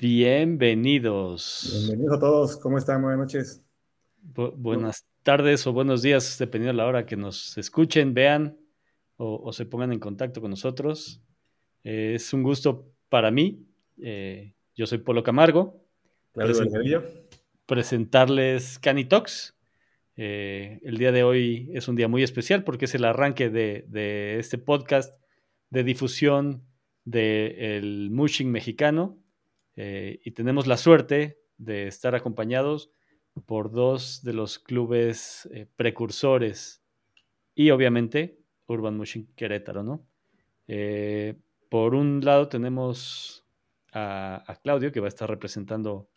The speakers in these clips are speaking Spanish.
Bienvenidos. Bienvenidos a todos. ¿Cómo están? Buenas noches. buenas tardes o buenos días, dependiendo de la hora que nos escuchen, vean o, se pongan en contacto con nosotros. Eh, es un gusto para mí. Eh, yo soy Polo Camargo. presentarles Canitox. Eh, el día de hoy es un día muy especial porque es el arranque de, este podcast de difusión del mushing mexicano eh, y tenemos la suerte de estar acompañados por dos de los clubes eh, precursores y obviamente Urban Mushing Querétaro, ¿no? por un lado tenemos a, Claudio que va a estar representando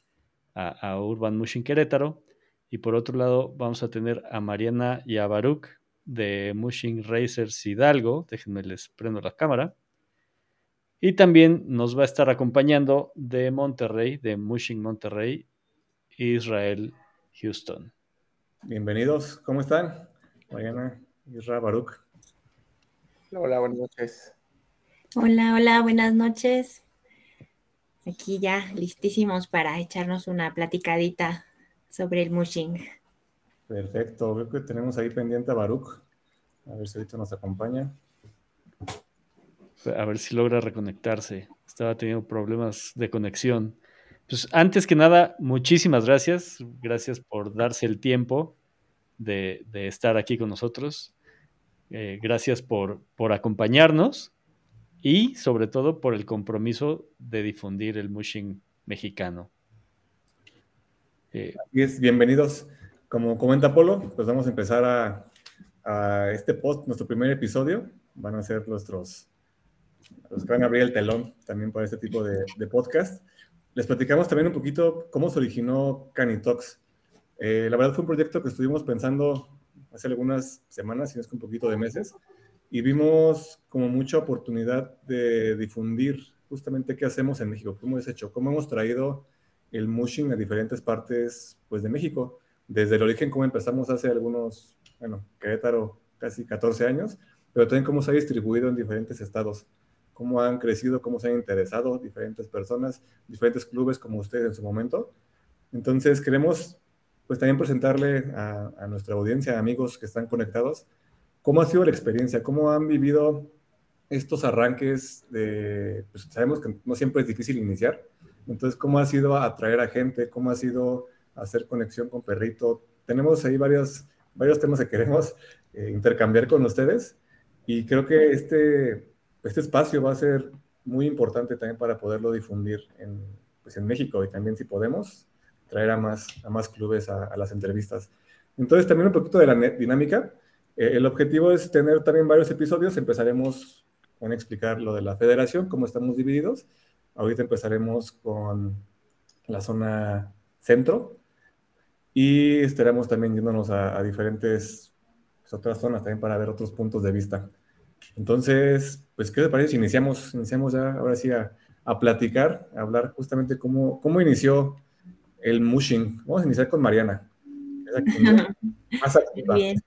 a, Urban Mushing Querétaro y por otro lado, vamos a tener a Mariana y a Baruch de Mushing Racers Hidalgo. Déjenme les prendo la cámara. Y también nos va a estar acompañando de Monterrey, de Mushing Monterrey, Israel Houston. Bienvenidos, ¿cómo están? Mariana, Israel, Baruch. Hola, buenas noches. Hola, hola, buenas noches. Aquí ya listísimos para echarnos una platicadita sobre el mushing. Perfecto, veo que tenemos ahí pendiente a Baruch. A ver si ahorita nos acompaña. A ver si logra reconectarse. Estaba teniendo problemas de conexión. Pues antes que nada, muchísimas gracias. Gracias por darse el tiempo de, estar aquí con nosotros. Eh, gracias por, por acompañarnos y sobre todo por el compromiso de difundir el mushing mexicano. Eh, bienvenidos. Como comenta Polo, pues vamos a empezar a, este post, nuestro primer episodio. Van a ser nuestros, los que van a abrir el telón también para este tipo de, podcast. Les platicamos también un poquito cómo se originó Canitox. Eh, la verdad fue un proyecto que estuvimos pensando hace algunas semanas, si no es que un poquito de meses, y vimos como mucha oportunidad de difundir justamente qué hacemos en México, cómo es hecho, cómo hemos traído el mushing a diferentes partes pues, de México. Desde el origen, como empezamos hace algunos, bueno, Querétaro, casi 14 años, pero también cómo se ha distribuido en diferentes estados, cómo han crecido, cómo se han interesado diferentes personas, diferentes clubes como ustedes en su momento. Entonces, queremos pues también presentarle a, a nuestra audiencia, amigos que están conectados, cómo ha sido la experiencia, cómo han vivido estos arranques de, pues sabemos que no siempre es difícil iniciar, entonces, ¿cómo ha sido atraer a gente? ¿Cómo ha sido hacer conexión con Perrito? Tenemos ahí varios, varios temas que queremos eh, intercambiar con ustedes y creo que este, este espacio va a ser muy importante también para poderlo difundir en, pues en México y también si podemos traer a más, a más clubes a, las entrevistas. Entonces, también un poquito de la dinámica. Eh, el objetivo es tener también varios episodios. Empezaremos con explicar lo de la federación, cómo estamos divididos Ahorita empezaremos con la zona centro y estaremos también yéndonos a, diferentes pues, otras zonas también para ver otros puntos de vista. Entonces, pues, ¿qué te parece si iniciamos, iniciamos ya ahora sí a, platicar, a hablar justamente cómo, cómo inició el mushing? Vamos a iniciar con Mariana. Más Bien.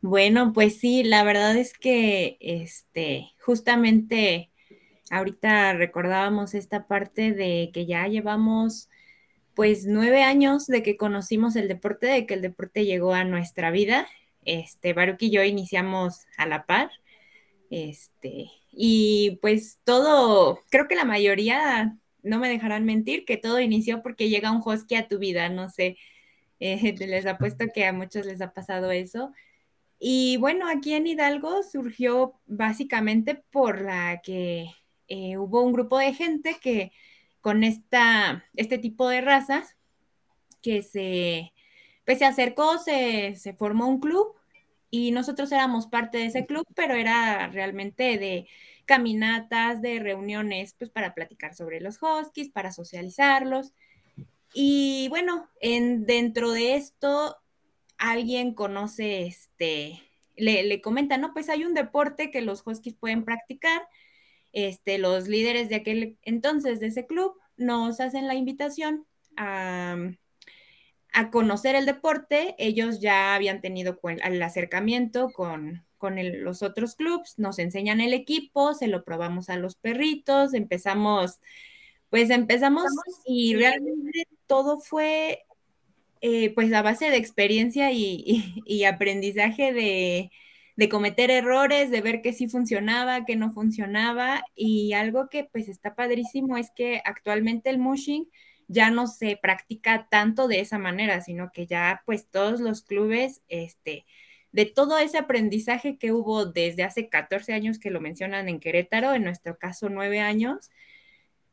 Bueno, pues sí, la verdad es que este, justamente Ahorita recordábamos esta parte de que ya llevamos pues nueve años de que conocimos el deporte, de que el deporte llegó a nuestra vida. Este, Baruch y yo iniciamos a la par. Este, y pues todo, creo que la mayoría no me dejarán mentir que todo inició porque llega un husky a tu vida, no sé, eh, les apuesto que a muchos les ha pasado eso. Y bueno, aquí en Hidalgo surgió básicamente por la que eh, hubo un grupo de gente que con esta, este tipo de razas que se, pues, se acercó, se, se formó un club y nosotros éramos parte de ese club, pero era realmente de caminatas, de reuniones, pues para platicar sobre los huskies, para socializarlos. Y bueno, en, dentro de esto, alguien conoce, este, le, le comenta, no, pues hay un deporte que los huskies pueden practicar este, los líderes de aquel entonces de ese club nos hacen la invitación a, conocer el deporte. Ellos ya habían tenido el acercamiento con, los otros clubs, nos enseñan el equipo, se lo probamos a los perritos, empezamos Pues empezamos y realmente todo fue eh, pues a base de experiencia y, aprendizaje de, cometer errores, de ver que sí funcionaba, que no funcionaba. Y algo que pues está padrísimo es que actualmente el mushing ya no se practica tanto de esa manera, sino que ya pues todos los clubes, este, de todo ese aprendizaje que hubo desde hace 14 años que lo mencionan en Querétaro, en nuestro caso 9 años,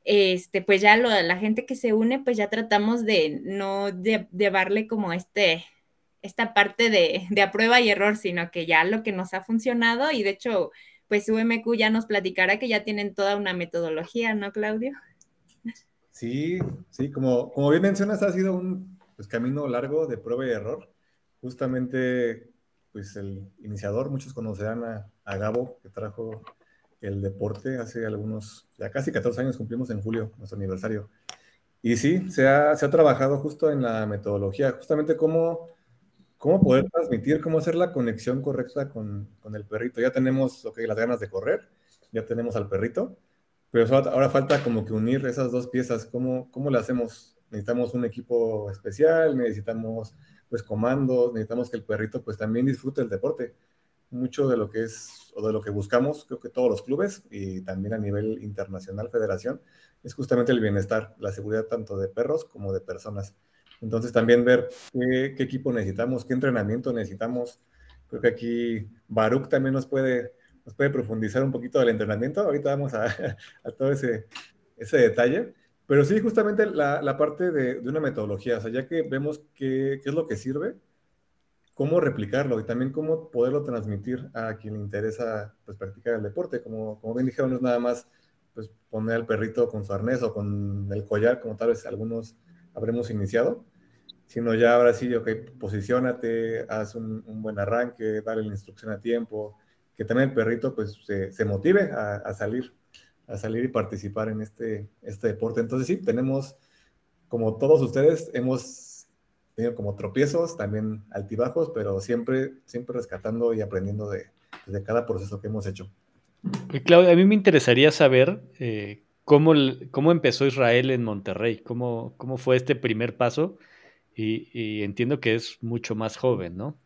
este, pues ya lo, la gente que se une, pues ya tratamos de no llevarle como este, esta parte de, de a prueba y error, sino que ya lo que nos ha funcionado y de hecho, pues UMQ ya nos platicará que ya tienen toda una metodología, ¿no, Claudio? Sí, sí, como, como bien mencionas, ha sido un pues, camino largo de prueba y error. Justamente, pues el iniciador, muchos conocerán a, Gabo, que trajo el deporte hace algunos, ya casi 14 años cumplimos en julio, nuestro aniversario. Y sí, se ha, se ha trabajado justo en la metodología, justamente cómo, cómo poder transmitir, cómo hacer la conexión correcta con, con el perrito. Ya tenemos okay, las ganas de correr, ya tenemos al perrito, pero ahora falta como que unir esas dos piezas. ¿Cómo, cómo le hacemos? Necesitamos un equipo especial, necesitamos pues comandos, necesitamos que el perrito pues también disfrute el deporte mucho de lo que es o de lo que buscamos, creo que todos los clubes y también a nivel internacional, federación, es justamente el bienestar, la seguridad tanto de perros como de personas. Entonces también ver qué, equipo necesitamos, qué entrenamiento necesitamos. Creo que aquí Baruch también nos puede, nos puede profundizar un poquito del entrenamiento. Ahorita vamos a, a todo ese, ese detalle. Pero sí, justamente la, la parte de, de, una metodología, o sea, ya que vemos qué, qué es lo que sirve, cómo replicarlo y también cómo poderlo transmitir a quien le interesa pues, practicar el deporte. Como, como bien dijeron, no es nada más pues, poner al perrito con su arnés o con el collar, como tal vez algunos habremos iniciado, sino ya ahora sí, ok, posicionate, haz un, buen arranque, dale la instrucción a tiempo, que también el perrito pues se, motive a, salir, a salir y participar en este, este deporte. Entonces sí, tenemos, como todos ustedes, hemos tenido como tropiezos, también altibajos, pero siempre, siempre rescatando y aprendiendo de, cada proceso que hemos hecho. Claudia, a mí me interesaría saber eh, cómo, cómo empezó Israel en Monterrey, cómo, cómo fue este primer paso, y, entiendo que es mucho más joven, ¿no?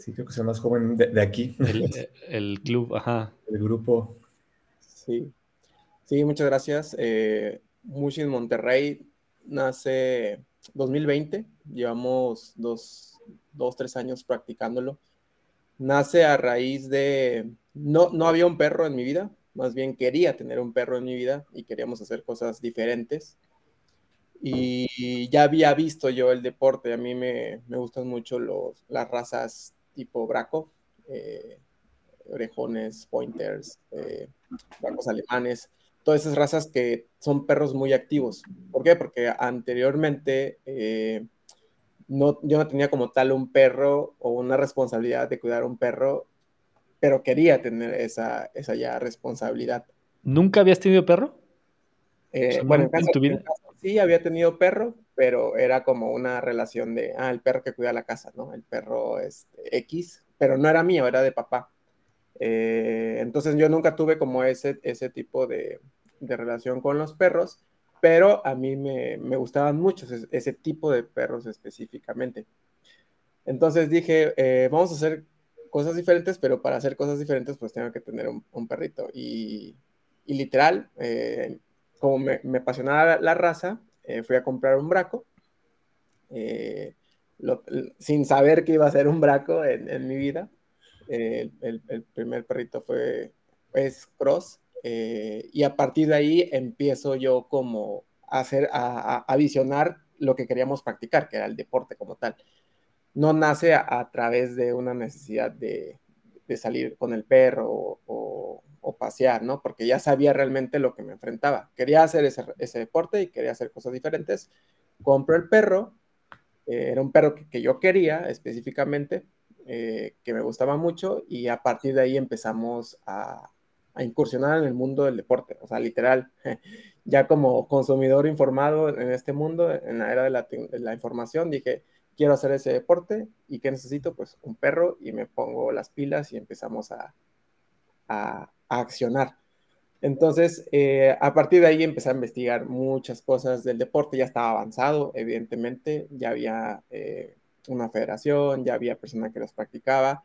Sí, creo que es más joven de, aquí. El, club, ajá. El grupo. Sí, sí, muchas gracias. Eh, Mushin Monterrey nace 2020, llevamos dos, dos, tres años practicándolo. Nace a raíz de, no, no había un perro en mi vida, más bien quería tener un perro en mi vida y queríamos hacer cosas diferentes. Y ya había visto yo el deporte, a mí me, me gustan mucho los, las razas tipo braco, eh, orejones, pointers, eh, bracos alemanes todas esas razas que son perros muy activos. ¿Por qué? Porque anteriormente eh, no, yo no tenía como tal un perro o una responsabilidad de cuidar un perro, pero quería tener esa, esa ya responsabilidad. ¿Nunca habías tenido perro? Eh, bueno, en, tu vida? sí había tenido perro, pero era como una relación de, ah, el perro que cuida la casa, ¿no? El perro es este, X, pero no era mío, era de papá. Eh, entonces yo nunca tuve como ese, ese tipo de, relación con los perros, pero a mí me, gustaban mucho ese, tipo de perros específicamente. Entonces dije, eh, vamos a hacer cosas diferentes, pero para hacer cosas diferentes pues tengo que tener un, perrito. Y, literal, eh, como me, apasionaba la, raza, fui a comprar un braco. sin saber que iba a ser un braco en mi vida el, primer perrito fue es Cross, eh, y a partir de ahí empiezo yo como a hacer, a, visionar lo que queríamos practicar, que era el deporte como tal. No nace a, través de una necesidad de, salir con el perro o, pasear, ¿no? Porque ya sabía realmente lo que me enfrentaba. Quería hacer ese, deporte y quería hacer cosas diferentes. Compro el perro, eh, era un perro que yo quería específicamente, eh, que me gustaba mucho y a partir de ahí empezamos a, incursionar en el mundo del deporte, o sea, literal, ya como consumidor informado en este mundo, en la era de la, información, dije, quiero hacer ese deporte y ¿qué necesito? Pues un perro y me pongo las pilas y empezamos a, a, accionar. Entonces, eh, a partir de ahí empecé a investigar muchas cosas del deporte, ya estaba avanzado, evidentemente, ya había eh, una federación, ya había personas que los practicaba,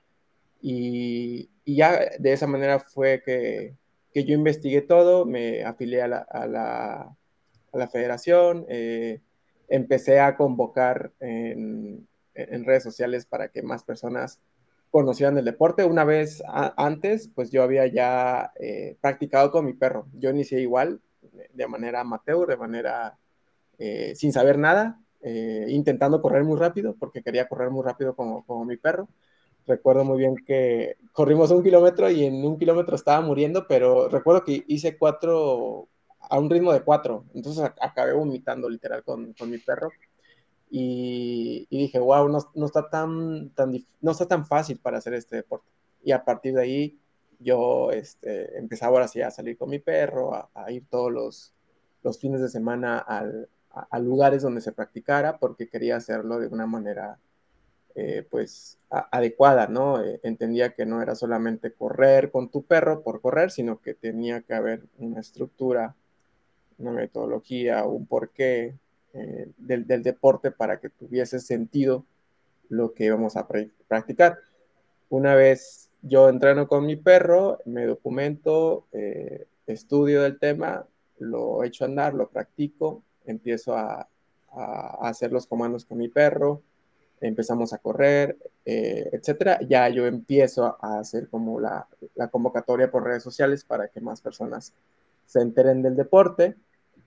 y, ya de esa manera fue que, yo investigué todo, me afilié a la, federación, eh, empecé a convocar en, redes sociales para que más personas conocían el deporte. Una vez antes, pues yo había ya eh, practicado con mi perro. Yo inicié igual, de manera amateur, de manera eh, sin saber nada, eh, intentando correr muy rápido, porque quería correr muy rápido como, como mi perro. Recuerdo muy bien que corrimos un kilómetro y en un kilómetro estaba muriendo, pero recuerdo que hice cuatro a un ritmo de cuatro. Entonces acabé vomitando literal con, con mi perro y, dije, wow, no, no, está tan, tan, no está tan fácil para hacer este deporte. Y a partir de ahí yo este, empezaba ahora sí a salir con mi perro, a, ir todos los, los, fines de semana al, a, lugares donde se practicara porque quería hacerlo de una manera eh, pues adecuada, ¿no? Eh, entendía que no era solamente correr con tu perro por correr, sino que tenía que haber una estructura, una metodología, un porqué, eh, del, deporte para que tuviese sentido lo que íbamos a practicar. Una vez yo entreno con mi perro, me documento, eh, estudio del tema, lo echo a andar, lo practico, empiezo a, hacer los comandos con mi perro, empezamos a correr, eh, etcétera. Ya yo empiezo a hacer como la, la, convocatoria por redes sociales para que más personas se enteren del deporte.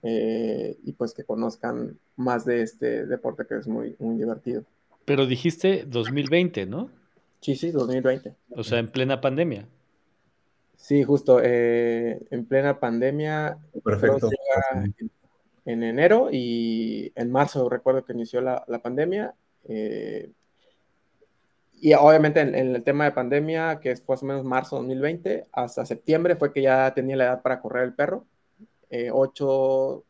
Eh, y pues que conozcan más de este deporte que es muy, muy divertido. Pero dijiste 2020, ¿no? Sí, sí, 2020. O sea, en plena pandemia. Sí, justo, eh, en plena pandemia. Perfecto. En, enero y en marzo recuerdo que inició la, la pandemia. Eh, y obviamente en, el tema de pandemia, que fue más o menos marzo 2020, hasta septiembre fue que ya tenía la edad para correr el perro. 8,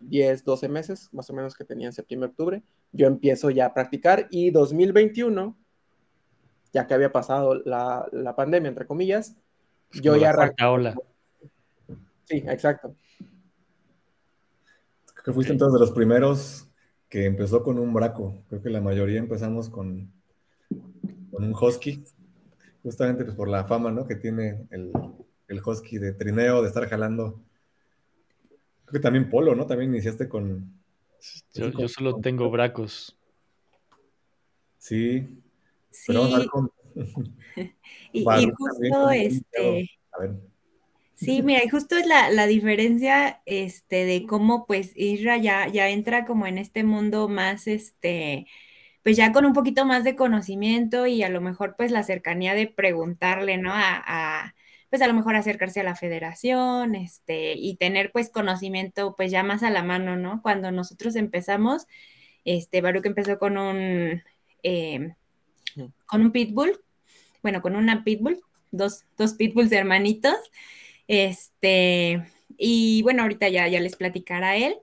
10, 12 meses, más o menos que tenía en septiembre, octubre, yo empiezo ya a practicar y 2021, ya que había pasado la, la pandemia, entre comillas, pues yo ya arranqué. Sí, exacto. Creo que fuiste entonces de los primeros que empezó con un braco. Creo que la mayoría empezamos con, con un husky, justamente pues por la fama ¿no? que tiene el, el husky de trineo, de estar jalando Creo que también Polo, ¿no? También iniciaste con. Yo, solo tengo bracos. Sí. Sí. y, justo este. A ver. Sí, mira, y justo es la, la, diferencia este, de cómo pues Isra ya, ya entra como en este mundo más, este, pues ya con un poquito más de conocimiento y a lo mejor pues la cercanía de preguntarle, ¿no? a, pues a lo mejor acercarse a la federación, este, y tener pues conocimiento pues ya más a la mano, ¿no? Cuando nosotros empezamos, este, Baruch empezó con un, em, con un pitbull, bueno, con una pitbull, dos, dos pitbulls hermanitos, este, y bueno, ahorita ya, ya les platicará él,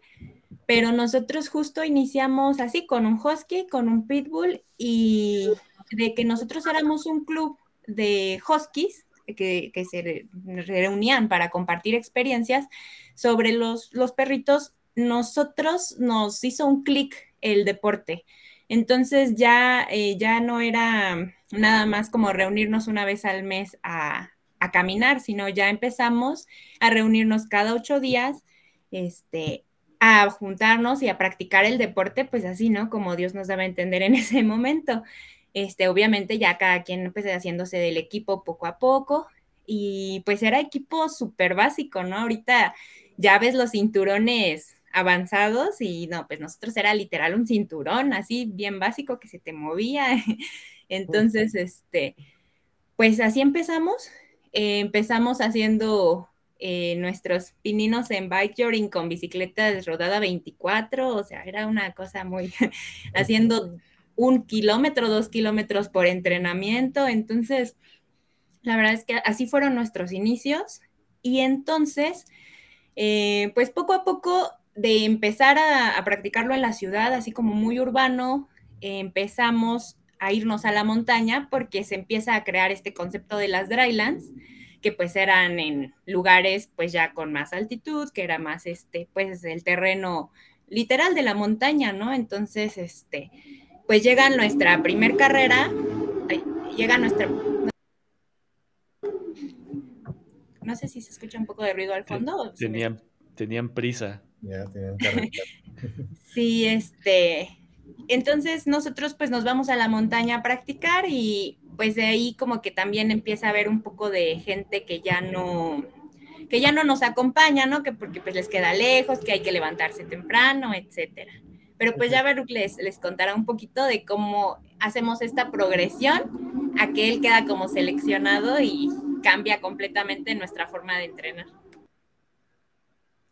pero nosotros justo iniciamos así con un husky, con un pitbull y de que nosotros éramos un club de huskies, que, se reunían para compartir experiencias sobre los, los perritos, nosotros nos hizo un clic el deporte. Entonces ya, eh, ya no era nada más como reunirnos una vez al mes a, a, caminar, sino ya empezamos a reunirnos cada ocho días, este, a juntarnos y a practicar el deporte, pues así, ¿no? Como Dios nos daba a entender en ese momento. Este, obviamente ya cada quien empecé haciéndose del equipo poco a poco y pues era equipo súper básico, ¿no? Ahorita ya ves los cinturones avanzados y no, pues nosotros era literal un cinturón así bien básico que se te movía. Entonces, este, pues así empezamos. Eh, empezamos haciendo eh, nuestros pininos en bike con bicicletas rodada 24, o sea, era una cosa muy, haciendo un kilómetro, dos kilómetros por entrenamiento. Entonces, la verdad es que así fueron nuestros inicios. Y entonces, eh, pues poco a poco de empezar a, practicarlo en la ciudad, así como muy urbano, empezamos a irnos a la montaña porque se empieza a crear este concepto de las drylands, que pues eran en lugares pues ya con más altitud, que era más este, pues el terreno literal de la montaña, ¿no? Entonces, este, pues llega nuestra primer carrera, llega nuestra... No sé si se escucha un poco de ruido al fondo. Tenían, tenían prisa. Ya, tenían sí, este, entonces nosotros pues nos vamos a la montaña a practicar y pues de ahí como que también empieza a haber un poco de gente que ya no que ya no nos acompaña, ¿no? Que porque pues les queda lejos, que hay que levantarse temprano, etcétera. Pero pues ya Baruch les, les contará un poquito de cómo hacemos esta progresión a que él queda como seleccionado y cambia completamente nuestra forma de entrenar.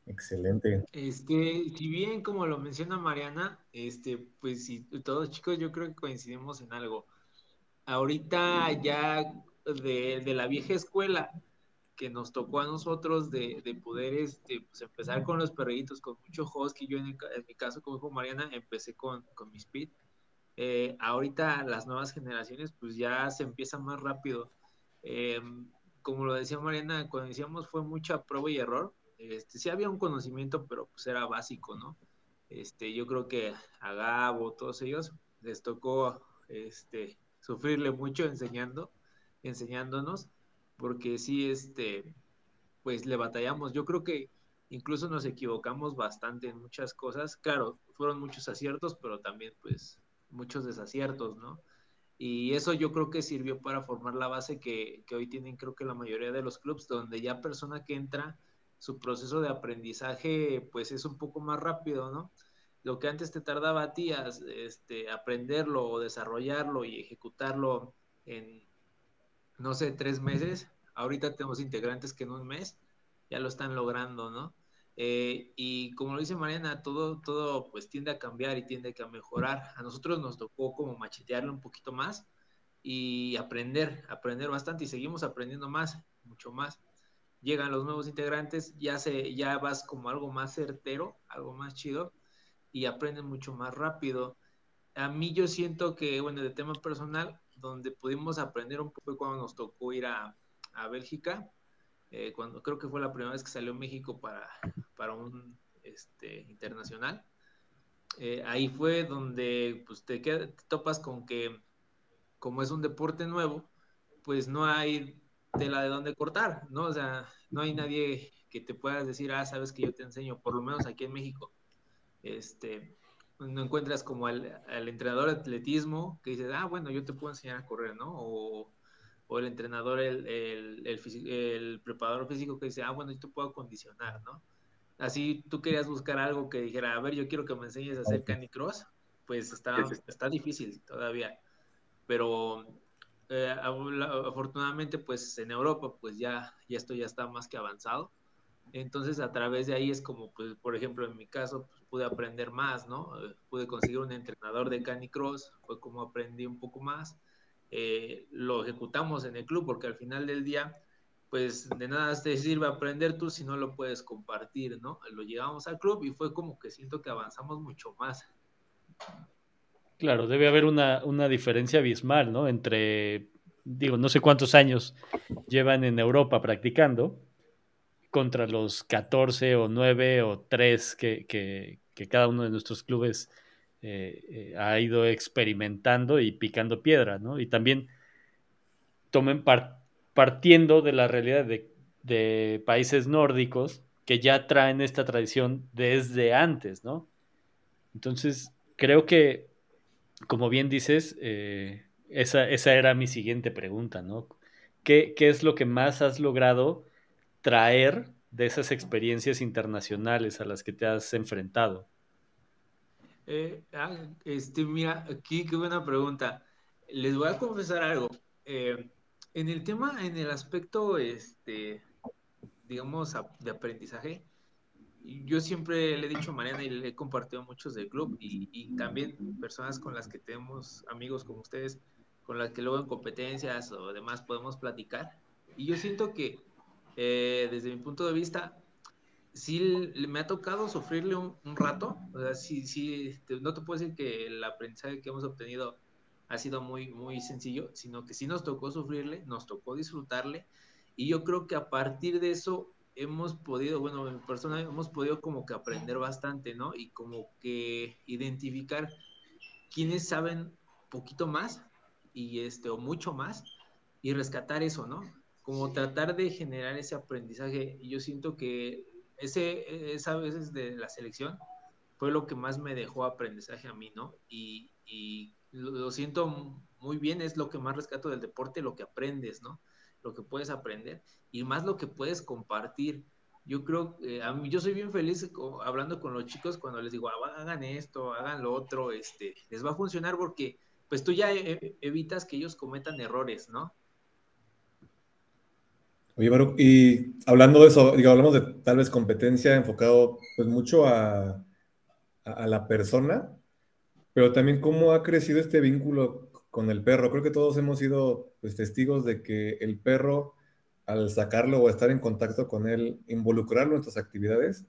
Excelente. Este, si bien como lo menciona Mariana, este, pues si todos chicos yo creo que coincidimos en algo. Ahorita ya de, la vieja escuela que nos tocó a nosotros de, poder este, pues empezar con los perritos, con mucho husky, yo en, mi caso como dijo Mariana, empecé con, con mi speed. Eh, ahorita las nuevas generaciones pues ya se empieza más rápido. Em, como lo decía Mariana, cuando decíamos fue mucha prueba y error este, sí había un conocimiento, pero pues era básico, ¿no? Este, yo creo que a Gabo, todos ellos, les tocó este, sufrirle mucho enseñando, enseñándonos, porque sí, este, pues le batallamos. Yo creo que incluso nos equivocamos bastante en muchas cosas. Claro, fueron muchos aciertos, pero también pues muchos desaciertos, ¿no? Y eso yo creo que sirvió para formar la base que, que hoy tienen creo que la mayoría de los clubs, donde ya persona que entra su proceso de aprendizaje pues es un poco más rápido, ¿no? Lo que antes te tardaba a ti este, aprenderlo o desarrollarlo y ejecutarlo en, no sé, tres meses, ahorita tenemos integrantes que en un mes ya lo están logrando, ¿no? Eh, y como lo dice Mariana, todo, todo pues tiende a cambiar y tiende a mejorar. A nosotros nos tocó como machetearlo un poquito más y aprender, aprender bastante y seguimos aprendiendo más, mucho más llegan los nuevos integrantes, ya, se, ya vas como algo más certero, algo más chido y aprendes mucho más rápido. A mí yo siento que, bueno, de tema personal, donde pudimos aprender un poco cuando nos tocó ir a, a Bélgica, eh, cuando creo que fue la primera vez que salió México para, para un este, internacional. Eh, ahí fue donde pues, te, te topas con que como es un deporte nuevo, pues no hay la de dónde cortar, ¿no? O sea, no hay nadie que te pueda decir, ah, sabes que yo te enseño, por lo menos aquí en México. Este, no encuentras como al, entrenador de atletismo que dice, ah, bueno, yo te puedo enseñar a correr, ¿no? El entrenador, el, el, el, preparador físico que dice, ah, bueno, yo te puedo condicionar, ¿no? Así tú querías buscar algo que dijera, a ver, yo quiero que me enseñes a hacer canicross, pues está, está difícil todavía. Pero eh, afortunadamente pues en Europa pues ya, ya esto ya está más que avanzado. Entonces a través de ahí es como pues por ejemplo en mi caso pues, pude aprender más, ¿no? Eh, pude conseguir un entrenador de canicross, fue como aprendí un poco más. Eh, lo ejecutamos en el club porque al final del día pues de nada te sirve aprender tú si no lo puedes compartir, ¿no? Lo llevamos al club y fue como que siento que avanzamos mucho más. Claro, debe haber una, una, diferencia abismal, ¿no? Entre, digo, no sé cuántos años llevan en Europa practicando contra los 14 o 9 o 3 que, que, que cada uno de nuestros clubes eh, eh, ha ido experimentando y picando piedra, ¿no? Y también tomen partiendo de la realidad de, países nórdicos que ya traen esta tradición desde antes, ¿no? Entonces, creo que como bien dices, eh, esa, era mi siguiente pregunta, ¿no? ¿Qué, es lo que más has logrado traer de esas experiencias internacionales a las que te has enfrentado? Eh, ah, este, mira, aquí qué buena pregunta. Les voy a confesar algo. Eh, en el tema, en el aspecto, este, digamos, de aprendizaje, yo siempre le he dicho a Mariana y le he compartido muchos del club y, también personas con las que tenemos amigos como ustedes, con las que luego en competencias o demás podemos platicar. Y yo siento que eh, desde mi punto de vista, sí me ha tocado sufrirle un, rato. O sea, sí, sí, no te puedo decir que el aprendizaje que hemos obtenido ha sido muy, muy sencillo, sino que sí nos tocó sufrirle, nos tocó disfrutarle Y yo creo que a partir de eso hemos podido, bueno, en persona hemos podido como que aprender bastante, ¿no? Y como que identificar quienes saben poquito más y este, o mucho más y rescatar eso, ¿no? Como tratar de generar ese aprendizaje. Yo siento que ese, esa veces de la selección fue lo que más me dejó aprendizaje a mí, ¿no? Y, y lo, siento muy bien, es lo que más rescato del deporte, lo que aprendes, ¿no? Lo que puedes aprender y más lo que puedes compartir. Yo creo, que a mí, yo soy bien feliz hablando con los chicos cuando les digo, ah, hagan esto, hagan lo otro, este, les va a funcionar porque pues tú ya e, e, evitas que ellos cometan errores, ¿no? Oye, Baruch, y hablando de eso, digo, hablamos de tal vez competencia enfocado pues mucho a, a, la persona, pero también cómo ha crecido este vínculo con el perro. Creo que todos hemos sido pues, testigos de que el perro, al sacarlo o estar en contacto con él, involucrarlo en nuestras actividades,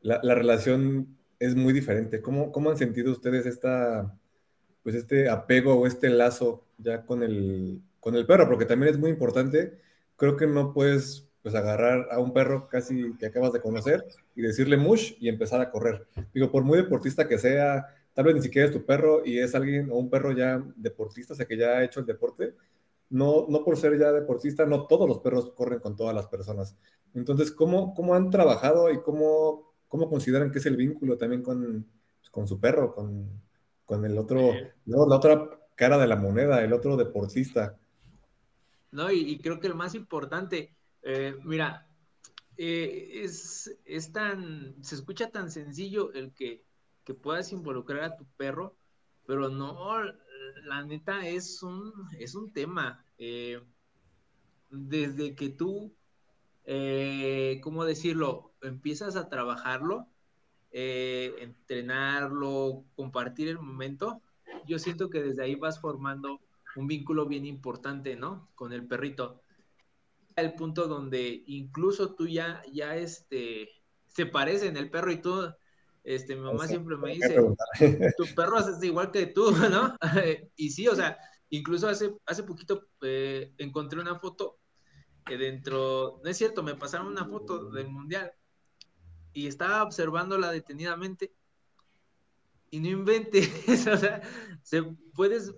la, la relación es muy diferente. ¿Cómo, ¿Cómo, han sentido ustedes esta, pues este apego o este lazo ya con el, con el perro? Porque también es muy importante creo que no puedes pues agarrar a un perro casi que acabas de conocer y decirle mush y empezar a correr. Digo, por muy deportista que sea, tal vez ni siquiera es tu perro y es alguien o un perro ya deportista, o sea, que ya ha hecho el deporte, no, no por ser ya deportista, no todos los perros corren con todas las personas. Entonces, ¿cómo, cómo han trabajado y cómo, cómo consideran que es el vínculo también con, pues, con su perro, con, con el otro, la otra cara de la moneda, el otro deportista? ¿No? Y, creo que el más importante, eh, mira, eh, es, es, tan, se escucha tan sencillo el que, que, puedas involucrar a tu perro, pero no, la neta es un, es un tema. Eh, desde que tú, ¿cómo decirlo? Empiezas a trabajarlo, entrenarlo, compartir el momento, yo siento que desde ahí vas formando un vínculo bien importante, ¿no? Con el perrito. El punto donde incluso tú ya, ya este, se parecen el perro y tú, este, mi mamá siempre me dice, tu perro es igual que tú, ¿no? y sí, o sea, incluso hace, hace poquito eh, encontré una foto que dentro, no es cierto, me pasaron una foto del mundial y estaba observándola detenidamente y no inventes, o sea, se puedes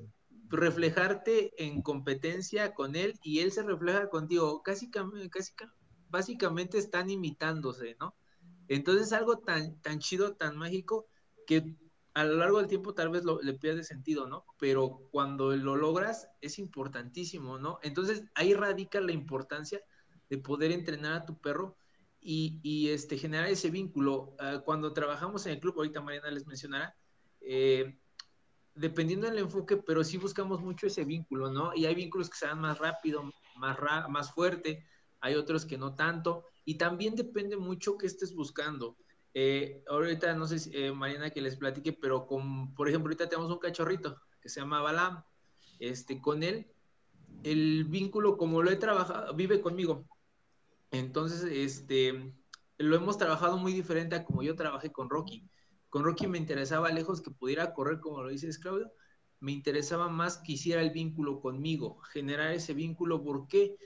reflejarte en competencia con él y él se refleja contigo. Casi, casi básicamente están imitándose, ¿no? Entonces algo tan, tan chido, tan mágico, que a lo largo del tiempo tal vez lo, le pierde sentido, ¿no? Pero cuando lo logras es importantísimo, ¿no? Entonces ahí radica la importancia de poder entrenar a tu perro y, y este, generar ese vínculo. Ah, cuando trabajamos en el club, ahorita Mariana les mencionará, eh, dependiendo del enfoque, pero sí buscamos mucho ese vínculo, ¿no? Y hay vínculos que se dan más rápido, más, más fuerte, hay otros que no tanto, y también depende mucho qué estés buscando. Eh, ahorita no sé, si, eh, Mariana, que les platique, pero con, por ejemplo, ahorita tenemos un cachorrito que se llama Balam, este, con él, el vínculo, como lo he trabajado, vive conmigo. Entonces, este, lo hemos trabajado muy diferente a como yo trabajé con Rocky. Con Rocky me interesaba lejos que pudiera correr, como lo dices, Claudio. Me interesaba más que hiciera el vínculo conmigo, generar ese vínculo. ¿Por qué?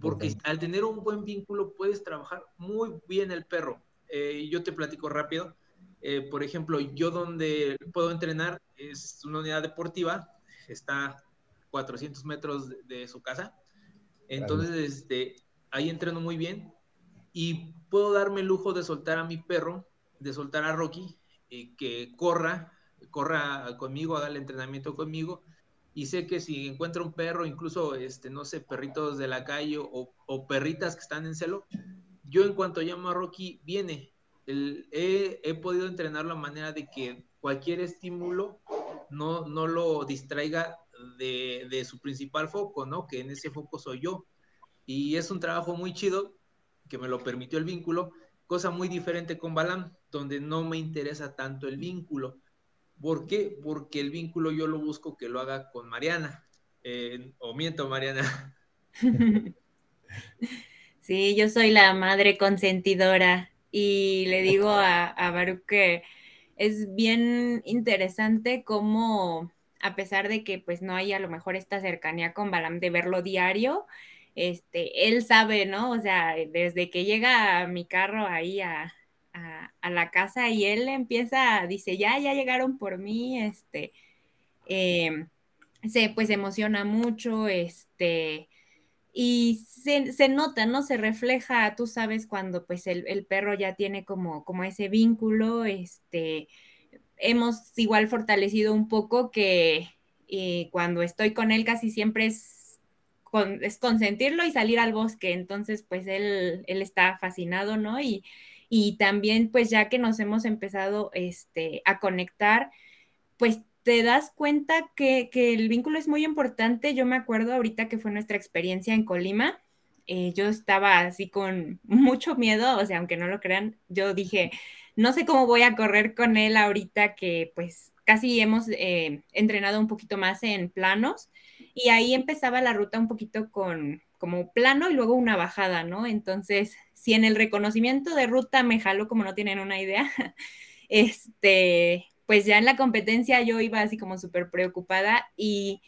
Porque al tener un buen vínculo puedes trabajar muy bien el perro. Eh, yo te platico rápido. Eh, por ejemplo, yo donde puedo entrenar es una unidad deportiva, está 400 metros de, su casa. Entonces, este, ahí entreno muy bien y puedo darme el lujo de soltar a mi perro, de soltar a Rocky que corra, corra conmigo, haga el entrenamiento conmigo. Y sé que si encuentra un perro, incluso, este, no sé, perritos de la calle o, perritas que están en celo, yo en cuanto llamo a Rocky, viene. he, podido entrenar la manera de que cualquier estímulo no, no lo distraiga de, de, su principal foco, ¿no? Que en ese foco soy yo. Y es un trabajo muy chido que me lo permitió el vínculo, cosa muy diferente con Balam donde no me interesa tanto el vínculo. ¿Por qué? Porque el vínculo yo lo busco que lo haga con Mariana. O miento, Mariana. Sí, yo soy la madre consentidora y le digo a, a Baruch que es bien interesante cómo, a pesar de que pues no hay a lo mejor esta cercanía con Balam de verlo diario, este, él sabe, ¿no? O sea, desde que llega a mi carro ahí a, la casa y él empieza, dice, ya, ya llegaron por mí, este, em, se pues emociona mucho, este, y se, nota, ¿no? Se refleja, tú sabes, cuando pues el, perro ya tiene como, como ese vínculo, este, hemos igual fortalecido un poco que eh, cuando estoy con él casi siempre es, es consentirlo y salir al bosque, entonces pues él, él está fascinado, ¿no? Y, y también pues ya que nos hemos empezado este, a conectar, pues te das cuenta que, el vínculo es muy importante. Yo me acuerdo ahorita que fue nuestra experiencia en Colima. Eh, yo estaba así con mucho miedo, o sea, aunque no lo crean, yo dije, no sé cómo voy a correr con él ahorita que pues casi hemos eh, entrenado un poquito más en planos y ahí empezaba la ruta un poquito con como plano y luego una bajada, ¿no? Entonces, si en el reconocimiento de ruta me jalo como no tienen una idea, este, pues ya en la competencia yo iba así como súper preocupada y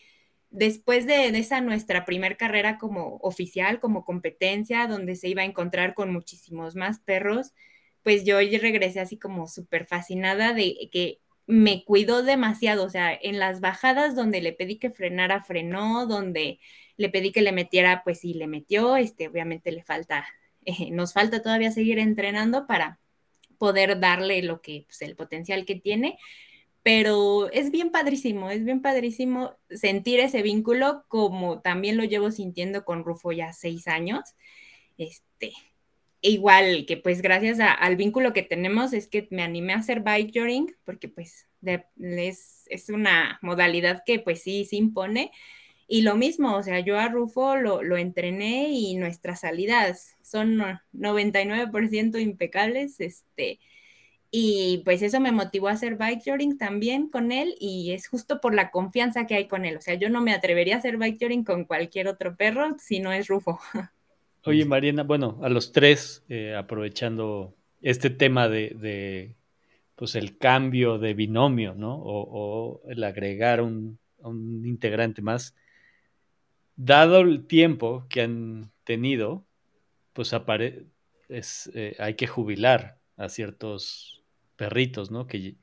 después de, esa nuestra primer carrera como oficial, como competencia, donde se iba a encontrar con muchísimos más perros, pues yo regresé así como súper fascinada de que me cuidó demasiado, o sea, en las bajadas donde le pedí que frenara, frenó, donde le pedí que le metiera, pues sí, le metió, este, obviamente le falta, eh, nos falta todavía seguir entrenando para poder darle lo que, pues, el potencial que tiene, pero es bien padrísimo, es bien padrísimo sentir ese vínculo como también lo llevo sintiendo con Rufo ya seis años. Este, igual que pues gracias al vínculo que tenemos es que me animé a hacer bike porque pues es, es, una modalidad que pues sí se impone y lo mismo, o sea, yo a Rufo lo, lo entrené y nuestras salidas son 99% impecables, este, y pues eso me motivó a hacer bike journey también con él y es justo por la confianza que hay con él. O sea, yo no me atrevería a hacer bike journey con cualquier otro perro si no es Rufo. Oye, Mariana, bueno, a los tres, eh, aprovechando este tema de, pues el cambio de binomio, ¿no? O, el agregar un, un integrante más, dado el tiempo que han tenido, pues es, eh, hay que jubilar a ciertos perritos, ¿no? Que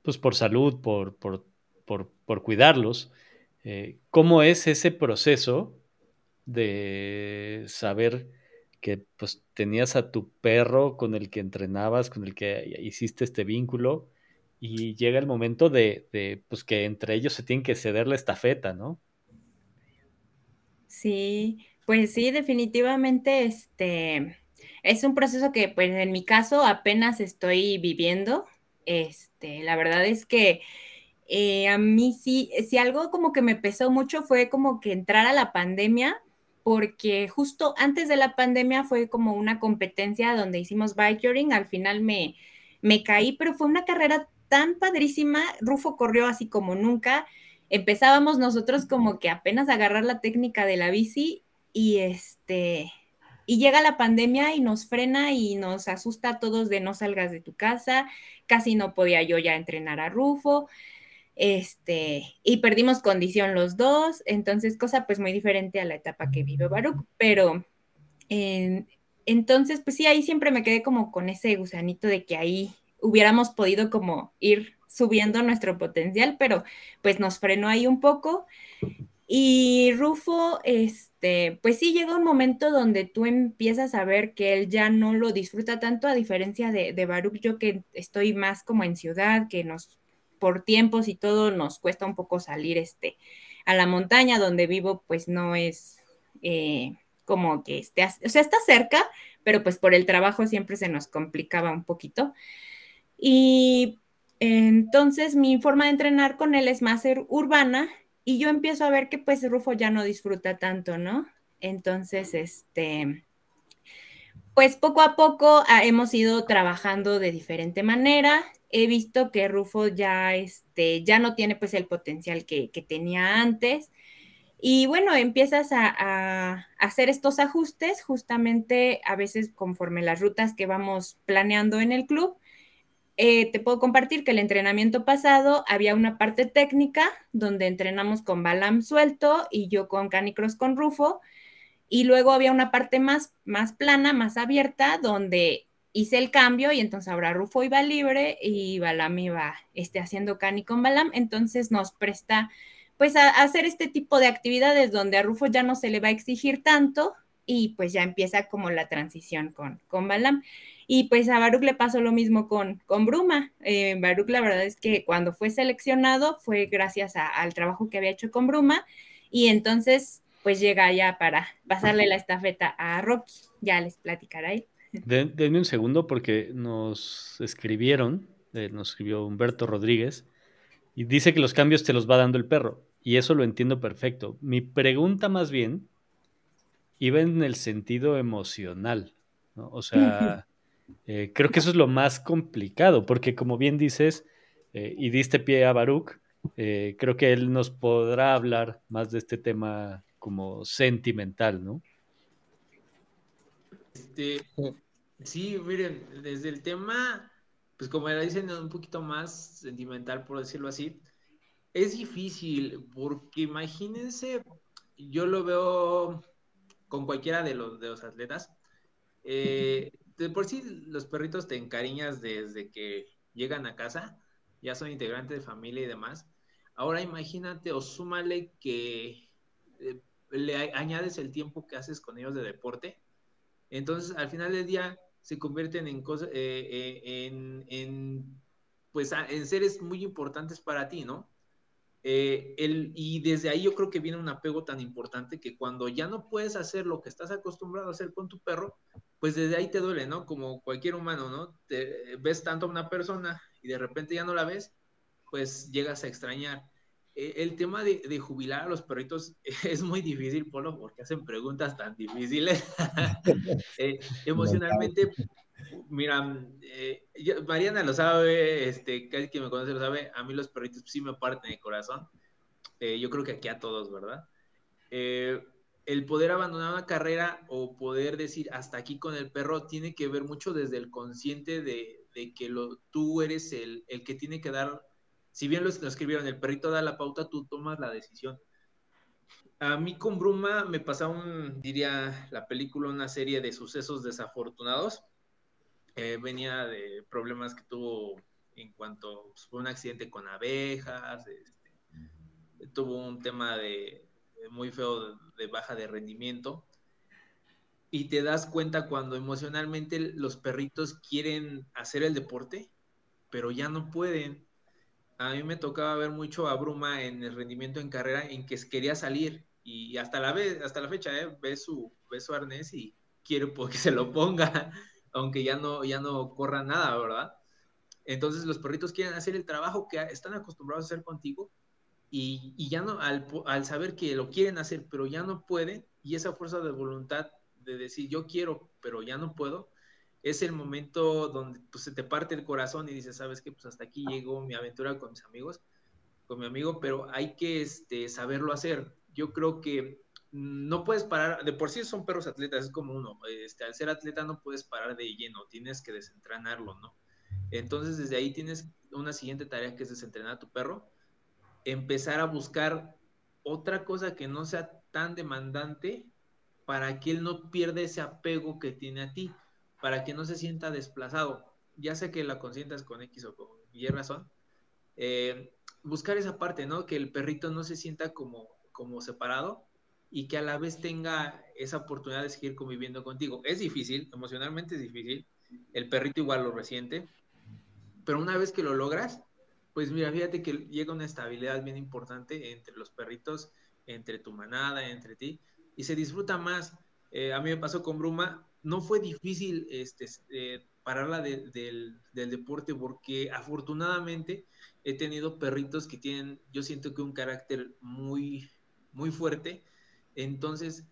pues por salud, por, por, por, cuidarlos. Eh, ¿Cómo es ese proceso de saber que pues tenías a tu perro con el que entrenabas, con el que hiciste este vínculo y llega el momento de, de pues que entre ellos se tienen que ceder la estafeta, ¿no? Sí, pues sí, definitivamente este es un proceso que pues en mi caso apenas estoy viviendo. Este, la verdad es que eh, a mí sí, si algo como que me pesó mucho fue como que entrar a la pandemia, porque justo antes de la pandemia fue como una competencia donde hicimos bikering, al final me, me caí, pero fue una carrera tan padrísima, Rufo corrió así como nunca, empezábamos nosotros como que apenas agarrar la técnica de la bici y este y llega la pandemia y nos frena y nos asusta a todos de no salgas de tu casa, casi no podía yo ya entrenar a Rufo, este, y perdimos condición los dos, entonces cosa pues muy diferente a la etapa que vive Baruch, pero entonces pues sí, ahí siempre me quedé como con ese gusanito de que ahí hubiéramos podido como ir subiendo nuestro potencial, pero pues nos frenó ahí un poco. Y Rufo, este, pues sí llega un momento donde tú empiezas a ver que él ya no lo disfruta tanto, a diferencia de, de Baruch, yo que estoy más como en ciudad, que nos, por tiempos y todo, nos cuesta un poco salir este, a la montaña donde vivo, pues no es eh, como que esté, o sea, está cerca, pero pues por el trabajo siempre se nos complicaba un poquito. Y entonces mi forma de entrenar con él es más urbana y yo empiezo a ver que pues Rufo ya no disfruta tanto, ¿no? Entonces, este, pues poco a poco ah, hemos ido trabajando de diferente manera. He visto que Rufo ya, este, ya no tiene pues el potencial que, tenía antes. Y bueno, empiezas a, hacer estos ajustes justamente a veces conforme las rutas que vamos planeando en el club eh, te puedo compartir que el entrenamiento pasado había una parte técnica donde entrenamos con Balam suelto y yo con Canicross con Rufo. Y luego había una parte más, más plana, más abierta, donde hice el cambio y entonces ahora Rufo iba libre y Balam iba este, haciendo cani con Balam. Entonces nos presta pues a, hacer este tipo de actividades donde a Rufo ya no se le va a exigir tanto y pues ya empieza como la transición con, con Balam. Y pues a Baruch le pasó lo mismo con, con Bruma. Eh, Baruch la verdad es que cuando fue seleccionado fue gracias al trabajo que había hecho con Bruma y entonces pues llega ya para pasarle la estafeta a Rocky. Ya les platicará él. Denme un segundo porque nos escribieron, eh, nos escribió Humberto Rodríguez y dice que los cambios te los va dando el perro y eso lo entiendo perfecto. Mi pregunta más bien iba en el sentido emocional, ¿no? O sea, eh, creo que eso es lo más complicado, porque como bien dices, eh, y diste pie a Baruch, creo que él nos podrá hablar más de este tema como sentimental, ¿no? Este, sí, miren, desde el tema, pues como era dicen, un poquito más sentimental, por decirlo así, es difícil, porque imagínense, yo lo veo con cualquiera de los, de los atletas, eh, de por sí los perritos te encariñas desde que llegan a casa, ya son integrantes de familia y demás. Ahora imagínate o súmale que eh, le añades el tiempo que haces con ellos de deporte. Entonces, al final del día se convierten en cosas, eh, en, en, pues, en seres muy importantes para ti, ¿no? Eh, el, y desde ahí yo creo que viene un apego tan importante que cuando ya no puedes hacer lo que estás acostumbrado a hacer con tu perro, pues desde ahí te duele, ¿no? Como cualquier humano, ¿no? Te ves tanto a una persona y de repente ya no la ves, pues llegas a extrañar. Eh, el tema de, de, jubilar a los perritos es muy difícil, Polo, porque hacen preguntas tan difíciles. eh, emocionalmente, Mira, eh, Mariana lo sabe, este, casi que me conoce lo sabe, a mí los perritos sí me parten el corazón. Eh, yo creo que aquí a todos, ¿verdad? Eh, el poder abandonar una carrera o poder decir hasta aquí con el perro tiene que ver mucho desde el consciente de, de que lo, tú eres el, el, que tiene que dar, si bien lo, escribieron, el perrito da la pauta, tú tomas la decisión. A mí con Bruma me pasaba un, diría la película, una serie de sucesos desafortunados eh, venía de problemas que tuvo en cuanto pues, fue un accidente con abejas, este, tuvo un tema de, muy feo de, baja de rendimiento. Y te das cuenta cuando emocionalmente los perritos quieren hacer el deporte, pero ya no pueden. A mí me tocaba ver mucho a Bruma en el rendimiento en carrera en que quería salir y hasta la, vez, hasta la fecha ¿eh? ve, su, ve su arnés y quiere que se lo ponga aunque ya no, ya no corra nada, ¿verdad? Entonces los perritos quieren hacer el trabajo que están acostumbrados a hacer contigo y, y ya no, al, al, saber que lo quieren hacer, pero ya no pueden, y esa fuerza de voluntad de decir yo quiero, pero ya no puedo, es el momento donde pues, se te parte el corazón y dices, sabes qué, pues hasta aquí llegó mi aventura con mis amigos, con mi amigo, pero hay que este, saberlo hacer. Yo creo que no puedes parar, de por sí son perros atletas, es como uno, este, al ser atleta no puedes parar de lleno, tienes que desentrenarlo, ¿no? Entonces desde ahí tienes una siguiente tarea que es desentrenar a tu perro, empezar a buscar otra cosa que no sea tan demandante para que él no pierda ese apego que tiene a ti, para que no se sienta desplazado, ya sea que la consientas con X o con Y razón, eh, buscar esa parte, ¿no? Que el perrito no se sienta como, como separado, y que a la vez tenga esa oportunidad de seguir conviviendo contigo. Es difícil, emocionalmente es difícil, el perrito igual lo resiente, pero una vez que lo logras, pues mira, fíjate que llega una estabilidad bien importante entre los perritos, entre tu manada, entre ti, y se disfruta más. Eh, a mí me pasó con Bruma, no fue difícil este, eh, pararla de, del, del deporte porque afortunadamente he tenido perritos que tienen, yo siento que un carácter muy, muy fuerte, entonces,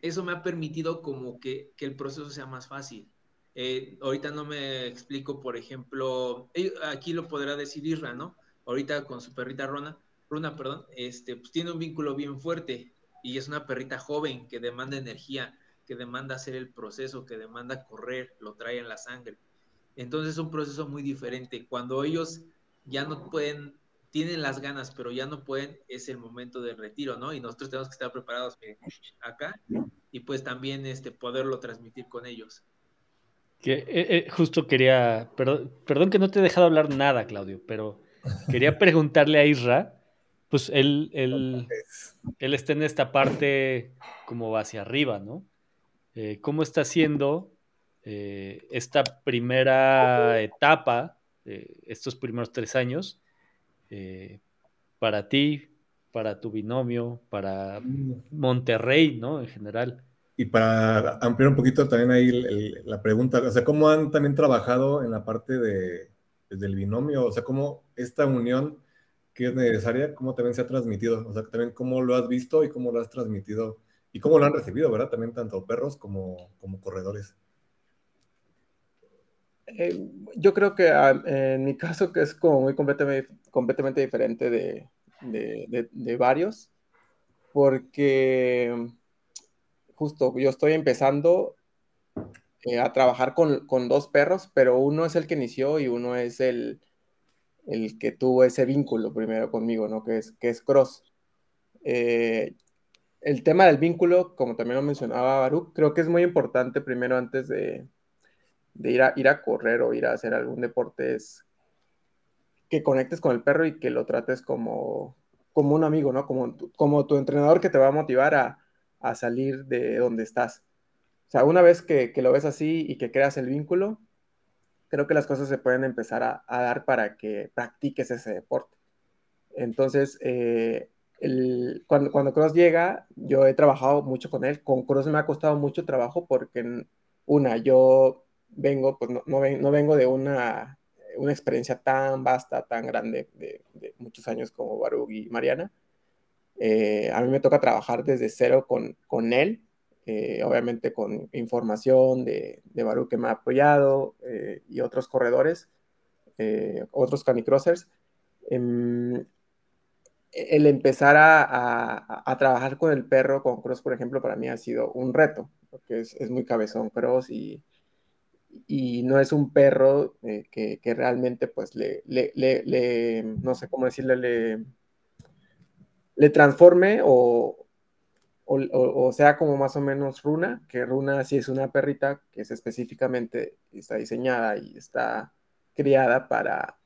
eso me ha permitido como que, que el proceso sea más fácil. Eh, ahorita no me explico, por ejemplo, aquí lo podrá decir Isra, ¿no? Ahorita con su perrita Rona, Runa, perdón, este, pues tiene un vínculo bien fuerte y es una perrita joven que demanda energía, que demanda hacer el proceso, que demanda correr, lo trae en la sangre. Entonces es un proceso muy diferente. Cuando ellos ya no pueden tienen las ganas, pero ya no pueden, es el momento del retiro, ¿no? Y nosotros tenemos que estar preparados acá. y pues también este, poderlo transmitir con ellos. Que, eh, eh, justo quería, perdón, perdón que no te he dejado hablar nada, Claudio, pero quería preguntarle a Isra, pues él, él, él está en esta parte como hacia arriba, ¿no? Eh, ¿Cómo está haciendo esta primera etapa, estos primeros tres años, para ti, para tu binomio, para. Monterrey, ¿no? En general. Y para ampliar un poquito también ahí la pregunta, o sea, ¿cómo han también trabajado en la parte de, pues, del binomio? O sea, ¿cómo esta unión que es necesaria, cómo también se ha transmitido? O sea, también cómo lo has visto y cómo lo has transmitido y cómo lo han recibido, ¿verdad? También tanto perros como, como corredores. Eh, yo creo que ah, en mi caso, que es como muy completamente, completamente diferente de, de, varios, porque justo yo estoy empezando eh, a trabajar con, dos perros, pero uno es el que inició y uno es el, el que tuvo ese vínculo primero conmigo, ¿no? Que es, que es Cross. El tema del vínculo, como también lo mencionaba Baruch, creo que es muy importante primero antes de, ir, a, correr o ir a hacer algún deporte, es que conectes con el perro y que lo trates como, un amigo, ¿no? Como, como tu entrenador que te va a motivar a, a salir de donde estás. O sea, una vez que, lo ves así y que creas el vínculo, creo que las cosas se pueden empezar a, dar para que practiques ese deporte. Entonces, eh, cuando, cuando Cross llega, yo he trabajado mucho con él. Con Cross me ha costado mucho trabajo porque, una, yo vengo, pues no, no, vengo de una, una, experiencia tan vasta, tan grande, de, de muchos años como Baruch y Mariana. Eh, a mí me toca trabajar desde cero con, con él, eh, obviamente con información de, de Baru que me ha apoyado eh, y otros corredores, otros canicrossers. El empezar a, a, a, trabajar con el perro, con Cross, por ejemplo, para mí ha sido un reto, porque es, es muy cabezón Cross y, y no es un perro que, que, realmente, pues, le, le, le, no sé cómo decirle, le, le transforme o, o, sea como más o menos Runa, que Runa sí es una perrita que es específicamente, está diseñada y está criada para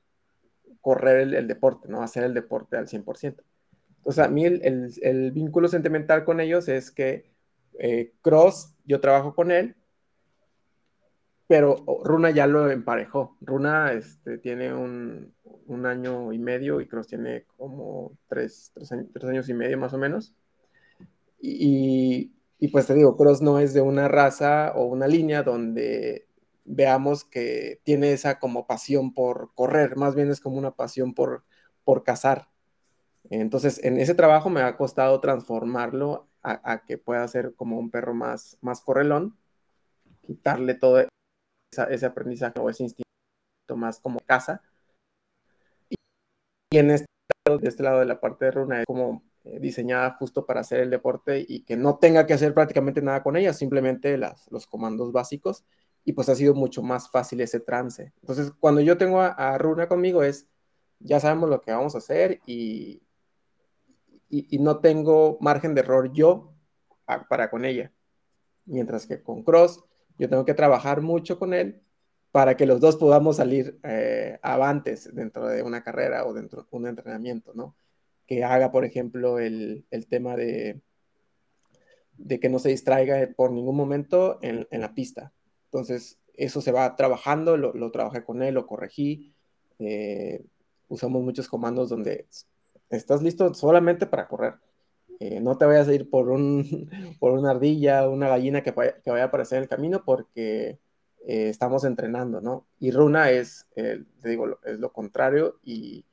correr el, deporte, ¿no? Hacer el deporte al 100%. Entonces, a mí el, vínculo sentimental con ellos es que eh, Cross, yo trabajo con él, pero Runa ya lo emparejó. Runa este, tiene un, año y medio y Cross tiene como tres, años, y medio más o menos. Y, y, pues te digo, Cross no es de una raza o una línea donde veamos que tiene esa como pasión por correr, más bien es como una pasión por, por cazar. Entonces, en ese trabajo me ha costado transformarlo a, que pueda ser como un perro más, más correlón, quitarle todo ese aprendizaje o ese instinto más como caza y en este lado, de este lado de la parte de runa es como eh, diseñada justo para hacer el deporte y que no tenga que hacer prácticamente nada con ella, simplemente las, los comandos básicos y pues ha sido mucho más fácil ese trance. Entonces, cuando yo tengo a, Runa conmigo es, ya sabemos lo que vamos a hacer y, y, no tengo margen de error yo para con ella. Mientras que con Cross, yo tengo que trabajar mucho con él para que los dos podamos salir eh, avantes dentro de una carrera o dentro de un entrenamiento, ¿no? Que haga, por ejemplo, el, tema de, de que no se distraiga por ningún momento en, la pista. Entonces, eso se va trabajando, lo, trabajé con él, lo corregí. Eh, usamos muchos comandos donde estás listo solamente para correr. Eh, no te vayas a ir por, un, por una ardilla, una gallina que que vaya a aparecer en el camino porque eh, estamos entrenando, ¿no? Y Runa es, digo, es lo contrario y,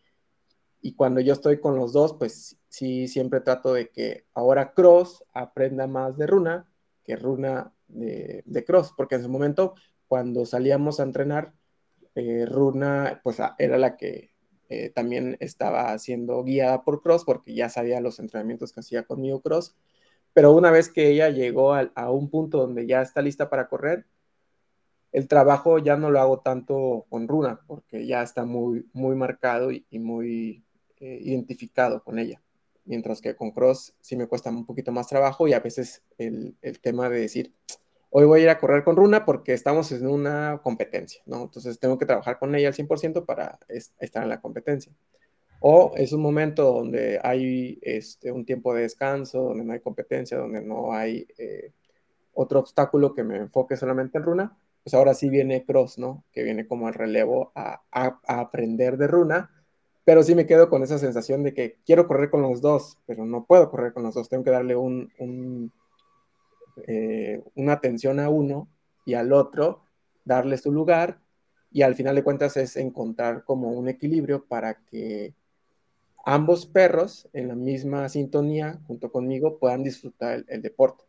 y, cuando yo estoy con los dos, pues sí, siempre trato de que ahora Cross aprenda más de Runa que Runa de, Cross, porque en su momento, cuando salíamos a entrenar, eh, Runa, pues era la que también estaba siendo guiada por Cross, porque ya sabía los entrenamientos que hacía conmigo Cross, pero una vez que ella llegó a, a un punto donde ya está lista para correr, el trabajo ya no lo hago tanto con Runa, porque ya está muy, muy marcado y, muy eh, identificado con ella. Mientras que con Cross sí me cuesta un poquito más trabajo y a veces el, el tema de decir, hoy voy a ir a correr con Runa porque estamos en una competencia, ¿no? Entonces tengo que trabajar con ella al 100% para estar en la competencia. O es un momento donde hay este, un tiempo de descanso, donde no hay competencia, donde no hay eh, otro obstáculo que me enfoque solamente en Runa, pues ahora sí viene Cross, ¿no? Que viene como el relevo a, aprender de Runa, pero sí me quedo con esa sensación de que quiero correr con los dos, pero no puedo correr con los dos, tengo que darle un, eh, una atención a uno y al otro, darle su lugar y al final de cuentas es encontrar como un equilibrio para que ambos perros en la misma sintonía junto conmigo puedan disfrutar el, deporte.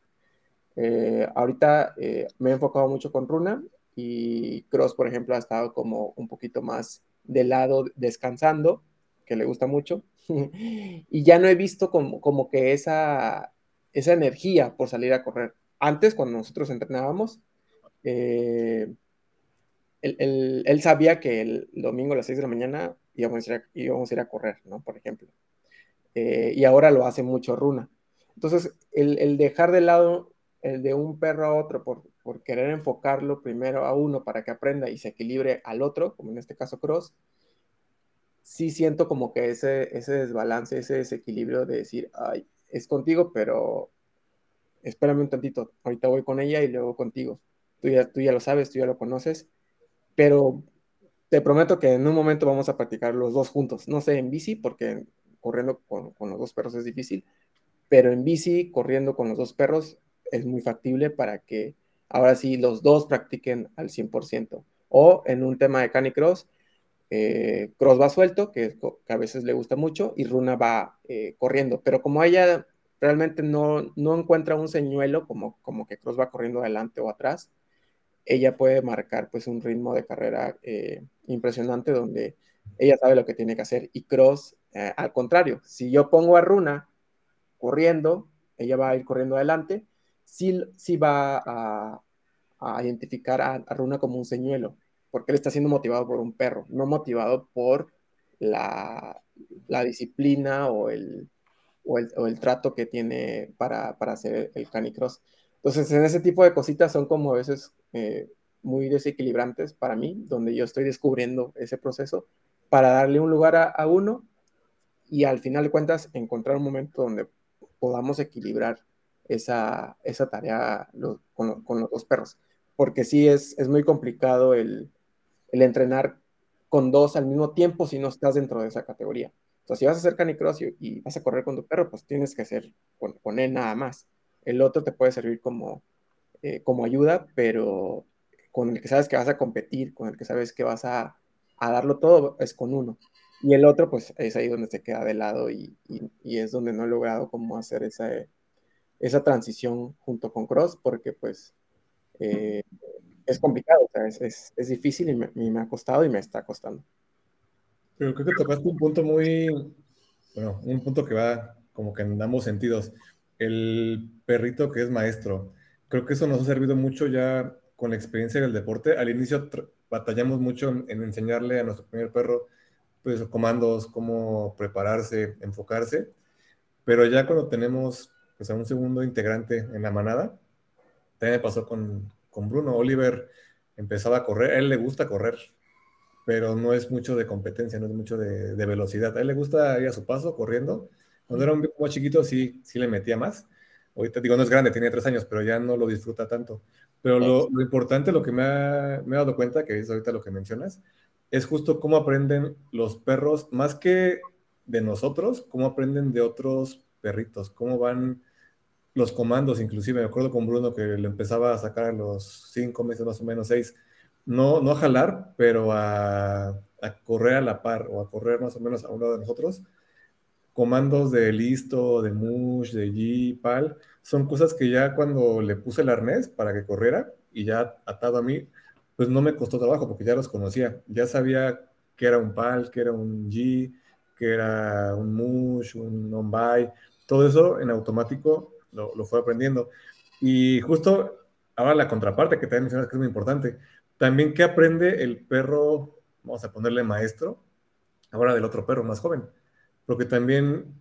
Eh, ahorita eh, me he enfocado mucho con Runa y Cross, por ejemplo, ha estado como un poquito más de lado descansando, que le gusta mucho, y ya no he visto como, como que esa, esa energía por salir a correr. Antes, cuando nosotros entrenábamos, eh, él, sabía que el domingo a las 6 de la mañana íbamos a ir a, íbamos a, ir a correr, ¿no? Por ejemplo. Eh, y ahora lo hace mucho Runa. Entonces, el, dejar de lado el de un perro a otro por, por, querer enfocarlo primero a uno para que aprenda y se equilibre al otro, como en este caso Cross, sí siento como que ese, ese desbalance, ese desequilibrio de decir, ay, es contigo, pero espérame un tantito, ahorita voy con ella y luego contigo. Tú ya, tú ya lo sabes, tú ya lo conoces, pero te prometo que en un momento vamos a practicar los dos juntos. No sé, en bici, porque corriendo con, con los dos perros es difícil, pero en bici, corriendo con los dos perros, es muy factible para que ahora sí los dos practiquen al 100%. O en un tema de canicross, eh, Cross va suelto, que, a veces le gusta mucho, y Runa va eh, corriendo. Pero como ella realmente no, no encuentra un señuelo como, como que Cross va corriendo adelante o atrás, ella puede marcar pues un ritmo de carrera eh, impresionante donde ella sabe lo que tiene que hacer y Cross al contrario, si yo pongo a Runa corriendo, ella va a ir corriendo adelante, sí, va a, identificar a, Runa como un señuelo, porque él está siendo motivado por un perro, no motivado por la, disciplina o el, o el, trato que tiene para, hacer el canicross. Entonces, en ese tipo de cositas son como a veces eh, muy desequilibrantes para mí, donde yo estoy descubriendo ese proceso para darle un lugar a, uno y al final de cuentas encontrar un momento donde podamos equilibrar esa, esa tarea con, los dos perros. Porque sí es, es muy complicado el, el entrenar con dos al mismo tiempo si no estás dentro de esa categoría si vas a hacer canicross y, vas a correr con tu perro, pues tienes que hacer con, él nada más. El otro te puede servir como, eh, como ayuda, pero con el que sabes que vas a competir, con el que sabes que vas a, darlo todo, es con uno. Y el otro, pues es ahí donde se queda de lado y, es donde no he logrado cómo hacer esa, esa transición junto con Cross, porque pues eh, es complicado, es, es, difícil y me ha costado y me está costando. Pero creo que tocaste un punto muy, bueno, un punto que va como que en ambos sentidos. El perrito que es maestro. Creo que eso nos ha servido mucho ya con la experiencia del deporte. Al inicio batallamos mucho en, enseñarle a nuestro primer perro pues, comandos, cómo prepararse, enfocarse. Pero ya cuando tenemos pues, a un segundo integrante en la manada, también me pasó con, con Bruno. Oliver empezaba a correr, a él le gusta correr, pero no es mucho de competencia, no es mucho de, velocidad. A él le gusta ir a su paso, corriendo. Cuando era un poco más chiquito, sí, sí le metía más. Ahorita digo, no es grande, tiene tres años, pero ya no lo disfruta tanto. Pero lo, importante, lo que me, ha, me he dado cuenta, que es ahorita lo que mencionas, es justo cómo aprenden los perros, más que de nosotros, cómo aprenden de otros perritos, cómo van los comandos, inclusive. Me acuerdo con Bruno que le empezaba a sacar a los cinco meses, más o menos seis, no, no a jalar, pero a, correr a la par o a correr más o menos a uno de nosotros. Comandos de listo, de mush, de G, pal, son cosas que ya cuando le puse el arnés para que corriera y ya atado a mí, pues no me costó trabajo porque ya los conocía. Ya sabía que era un pal, que era un G, que era un mush, un on by, todo eso en automático lo, fue aprendiendo. Y justo ahora la contraparte que también mencionas que es muy importante también, ¿qué aprende el perro, vamos a ponerle maestro, ahora del otro perro más joven? Porque también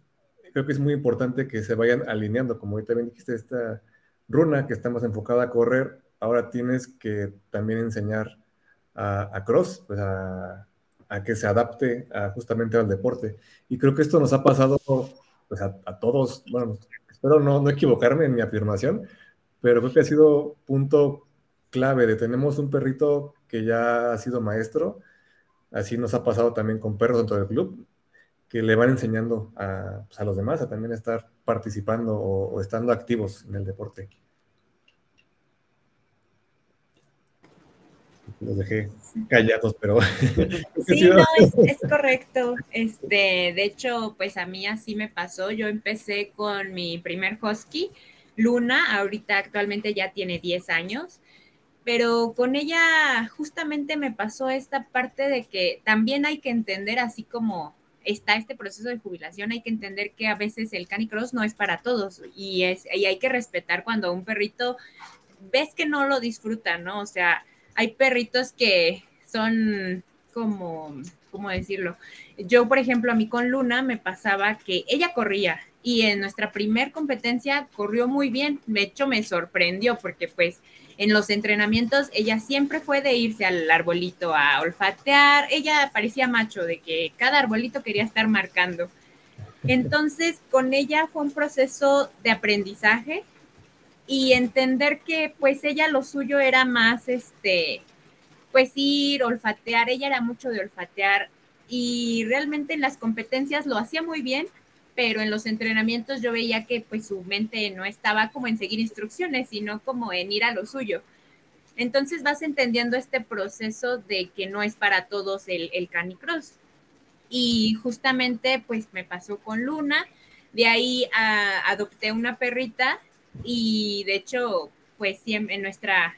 creo que es muy importante que se vayan alineando, como ahorita bien dijiste, esta runa que estamos enfocada a correr, ahora tienes que también enseñar a, Cross, pues a, que se adapte justamente al deporte. Y creo que esto nos ha pasado pues a, todos, bueno, espero no, no equivocarme en mi afirmación, pero creo que ha sido punto clave de tenemos un perrito que ya ha sido maestro, así nos ha pasado también con perros dentro del club, que le van enseñando a, pues, los demás a también estar participando o, estando activos en el deporte. Los dejé callados, pero... Sí, no, es, es, correcto. Este, de hecho, pues a mí así me pasó. Yo empecé con mi primer husky, Luna, ahorita actualmente ya tiene 10 años pero con ella justamente me pasó esta parte de que también hay que entender, así como está este proceso de jubilación, hay que entender que a veces el canicross no es para todos y, es, y hay que respetar cuando un perrito ves que no lo disfruta, ¿no? O sea, hay perritos que son como, ¿cómo decirlo? Yo, por ejemplo, a mí con Luna me pasaba que ella corría y en nuestra primer competencia corrió muy bien. De hecho, me sorprendió porque pues en los entrenamientos ella siempre fue de irse al arbolito a olfatear, ella parecía macho, de que cada arbolito quería estar marcando. Entonces, con ella fue un proceso de aprendizaje y entender que pues ella lo suyo era más este, pues ir, olfatear, ella era mucho de olfatear y realmente en las competencias lo hacía muy bien, pero en los entrenamientos yo veía que pues su mente no estaba como en seguir instrucciones, sino como en ir a lo suyo. Entonces vas entendiendo este proceso de que no es para todos el, el canicross. Y justamente pues me pasó con Luna, de ahí adopté una perrita y de hecho pues en, nuestra,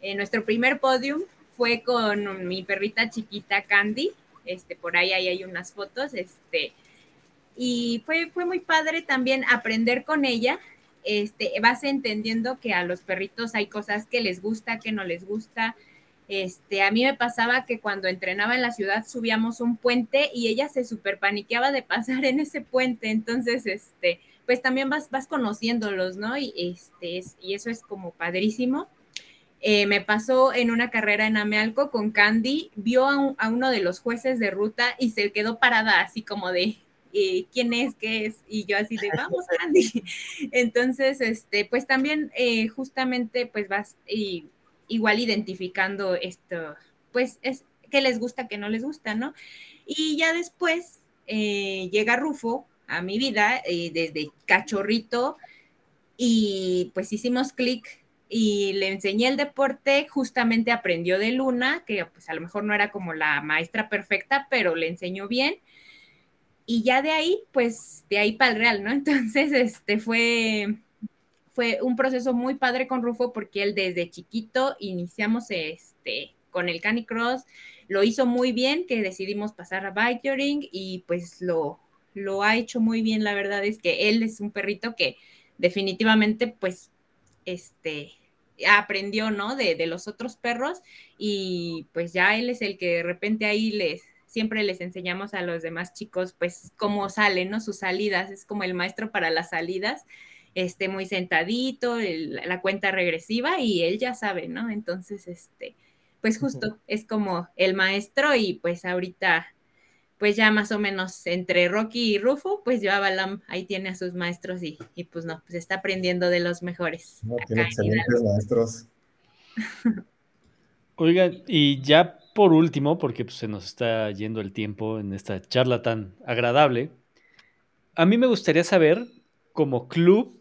en nuestro primer podium fue con mi perrita chiquita Candy, este, por ahí, ahí hay unas fotos, este, y fue, fue muy padre también aprender con ella. Este, vas entendiendo que a los perritos hay cosas que les gusta, que no les gusta. Este, a mí me pasaba que cuando entrenaba en la ciudad subíamos un puente y ella se super paniqueaba de pasar en ese puente. Entonces, este, pues también vas, vas conociéndolos, ¿no? Y, este, y eso es como padrísimo. Eh, me pasó en una carrera en Amealco con Candy, vio a, a, uno de los jueces de ruta y se quedó parada así como de, eh, quién es, qué es, y yo así de, vamos, Andy. Entonces, este, pues también eh, justamente pues vas y, igual identificando esto, pues es qué les gusta, qué no les gusta, ¿no? Y ya después llega Rufo a mi vida desde cachorrito y pues hicimos clic y le enseñé el deporte, justamente aprendió de Luna, que pues a lo mejor no era como la maestra perfecta, pero le enseñó bien y ya de ahí, pues de ahí para el Real, ¿no? Entonces, este fue, fue un proceso muy padre con Rufo porque él desde chiquito iniciamos este, con el Canicross, lo hizo muy bien, que decidimos pasar a Bikering y pues lo, lo ha hecho muy bien, la verdad es que él es un perrito que definitivamente pues este aprendió, ¿no? De, de los otros perros y pues ya él es el que de repente ahí les, siempre les enseñamos a los demás chicos, pues, cómo salen, ¿no? Sus salidas, es como el maestro para las salidas, este, muy sentadito, la cuenta regresiva y él ya sabe, ¿no? Entonces, este, pues justo es como el maestro y pues ahorita, pues ya más o menos entre Rocky y Rufo, pues yo a Balam ahí tiene a sus maestros y, pues no, pues está aprendiendo de los mejores. No, tiene excelentes maestros. Oigan, y ya por último, porque pues, se nos está yendo el tiempo en esta charla tan agradable, a mí me gustaría saber, como club,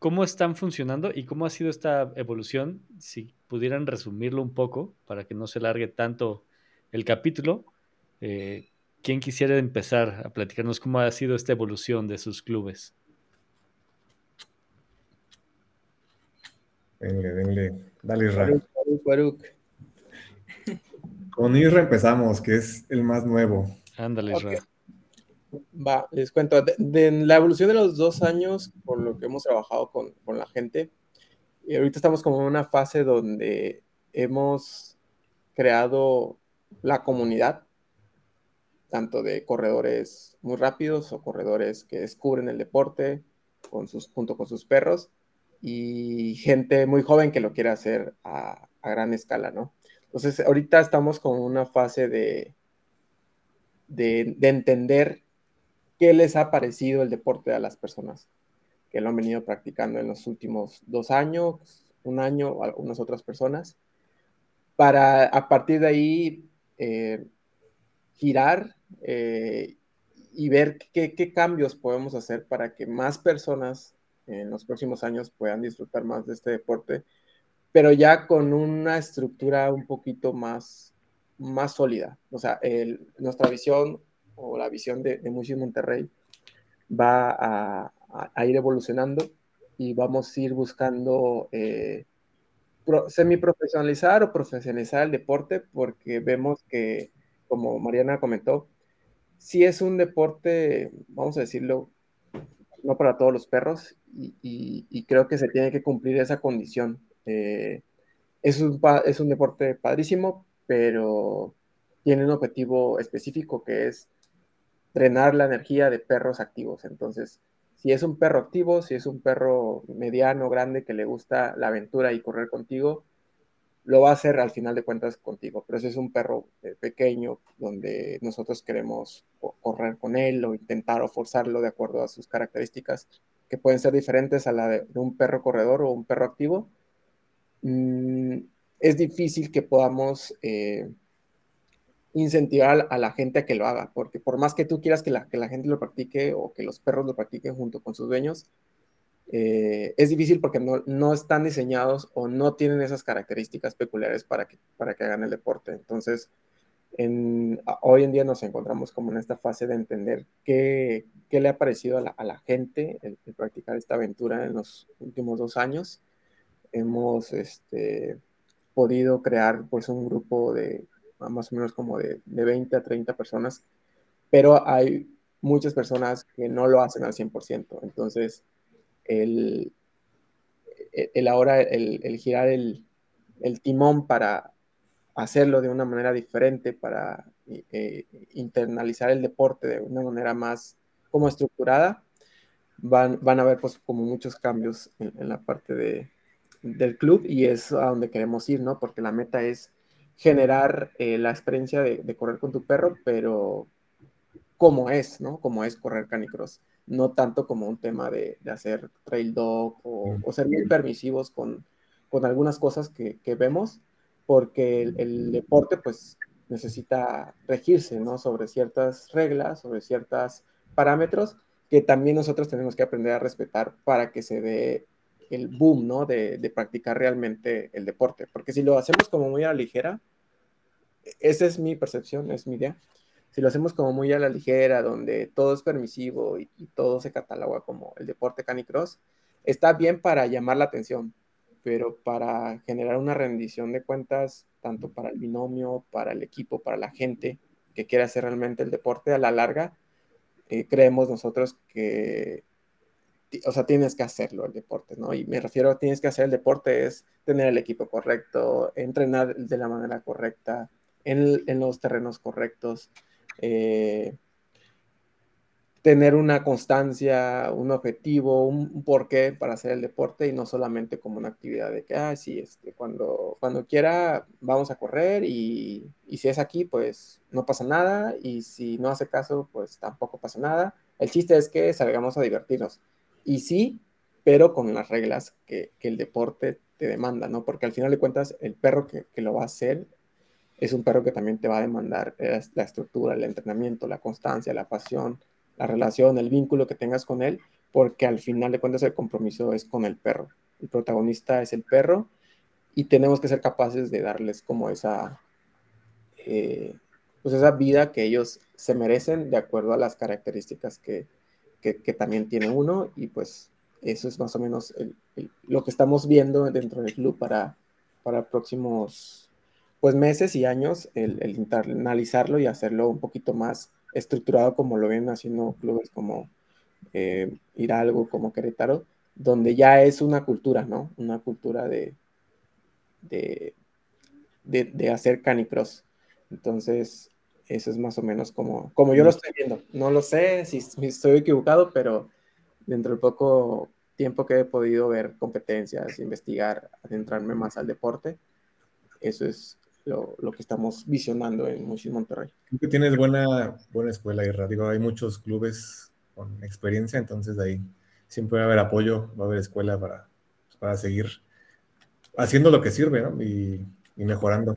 cómo están funcionando y cómo ha sido esta evolución, si pudieran resumirlo un poco para que no se largue tanto el capítulo. Eh, ¿Quién quisiera empezar a platicarnos cómo ha sido esta evolución de sus clubes? Venle, venle. Dale, Ra. Con Isra empezamos, que es el más nuevo. Ándale, Isra. Va, les cuento. De, la evolución de los dos años, por lo que hemos trabajado con, con la gente, y ahorita estamos como en una fase donde hemos creado la comunidad. Tanto de corredores muy rápidos o corredores que descubren el deporte con sus, junto con sus perros y gente muy joven que lo quiere hacer a, gran escala, ¿no? Entonces, ahorita estamos con una fase de, de, de entender qué les ha parecido el deporte a las personas que lo han venido practicando en los últimos dos años, un año, algunas otras personas, para a partir de ahí eh, girar eh, y ver qué, qué, cambios podemos hacer para que más personas en los próximos años puedan disfrutar más de este deporte, pero ya con una estructura un poquito más, más sólida. O sea, el, nuestra visión o la visión de, de Monterrey va a, a, ir evolucionando y vamos a ir buscando eh, semi-profesionalizar o profesionalizar el deporte porque vemos que, como Mariana comentó, si es un deporte, vamos a decirlo, no para todos los perros y, creo que se tiene que cumplir esa condición. Eh, es, un, es un deporte padrísimo, pero tiene un objetivo específico que es drenar la energía de perros activos. Entonces, si es un perro activo, si es un perro mediano, grande, que le gusta la aventura y correr contigo, lo va a hacer al final de cuentas contigo. Pero si es un perro eh, pequeño, donde nosotros queremos correr con él o intentar o forzarlo de acuerdo a sus características, que pueden ser diferentes a la de, un perro corredor o un perro activo, mm, es difícil que podamos eh, incentivar a la gente a que lo haga, porque por más que tú quieras que la, que la gente lo practique o que los perros lo practiquen junto con sus dueños, eh, es difícil porque no, no, están diseñados o no tienen esas características peculiares para que, para que hagan el deporte. Entonces, en, hoy en día nos encontramos como en esta fase de entender qué, qué le ha parecido a la, a la gente el, practicar esta aventura en los últimos dos años. Hemos este, podido crear pues un grupo de más o menos como de, de 20 a 30 personas, pero hay muchas personas que no lo hacen al 100%. Entonces, el, el ahora, el, el girar el, el, timón para hacerlo de una manera diferente, para eh, internalizar el deporte de una manera más como estructurada, van, van a haber pues como muchos cambios en, la parte de, del club y es a donde queremos ir, ¿no? Porque la meta es generar eh, la experiencia de, correr con tu perro, pero como es, ¿no? Como es correr canicross. No tanto como un tema de, hacer trail dog o, ser muy permisivos con, con algunas cosas que, vemos, porque el, deporte, pues, necesita regirse, ¿no? Sobre ciertas reglas, sobre ciertos parámetros que también nosotros tenemos que aprender a respetar para que se dé el boom, ¿no? De, de, practicar realmente el deporte. Porque si lo hacemos como muy a la ligera, esa es mi percepción, es mi idea. Si lo hacemos como muy a la ligera, donde todo es permisivo y, todo se cataloga como el deporte canicross, está bien para llamar la atención, pero para generar una rendición de cuentas, tanto para el binomio, para el equipo, para la gente que quiere hacer realmente el deporte a la larga, eh, creemos nosotros que o sea, tienes que hacerlo el deporte, ¿no? Y me refiero a tienes que hacer el deporte es tener el equipo correcto, entrenar de la manera correcta, en, en los terrenos correctos, eh, tener una constancia, un objetivo, un, porqué para hacer el deporte y no solamente como una actividad de que, ah, sí, este, cuando, cuando quiera vamos a correr y, y si es aquí, pues no pasa nada y si no hace caso, pues tampoco pasa nada. El chiste es que salgamos a divertirnos y sí, pero con las reglas que, el deporte te demanda, ¿no? Porque al final de cuentas, el perro que, lo va a hacer es un perro que también te va a demandar eh, la estructura, el entrenamiento, la constancia, la pasión, la relación, el vínculo que tengas con él, porque al final de cuentas el compromiso es con el perro. El protagonista es el perro y tenemos que ser capaces de darles como esa, eh, pues esa vida que ellos se merecen de acuerdo a las características que, que, también tiene uno y pues eso es más o menos lo que estamos viendo dentro del club para, para próximos pues meses y años, el, el, internalizarlo y hacerlo un poquito más estructurado como lo ven haciendo clubes como eh, Hidalgo, como Querétaro, donde ya es una cultura, ¿no? Una cultura de, de, de, de hacer canicross. Entonces, Eso es más o menos como, como yo lo estoy viendo. No lo sé si, estoy equivocado, pero dentro del poco tiempo que he podido ver competencias, investigar, adentrarme más al deporte, eso es lo, que estamos visionando en Muchis Monterrey. Creo que tienes buena, buena escuela, y Digo, hay muchos clubes con experiencia, entonces de ahí siempre va a haber apoyo, va a haber escuela para, para seguir haciendo lo que sirve ¿no? y, y mejorando.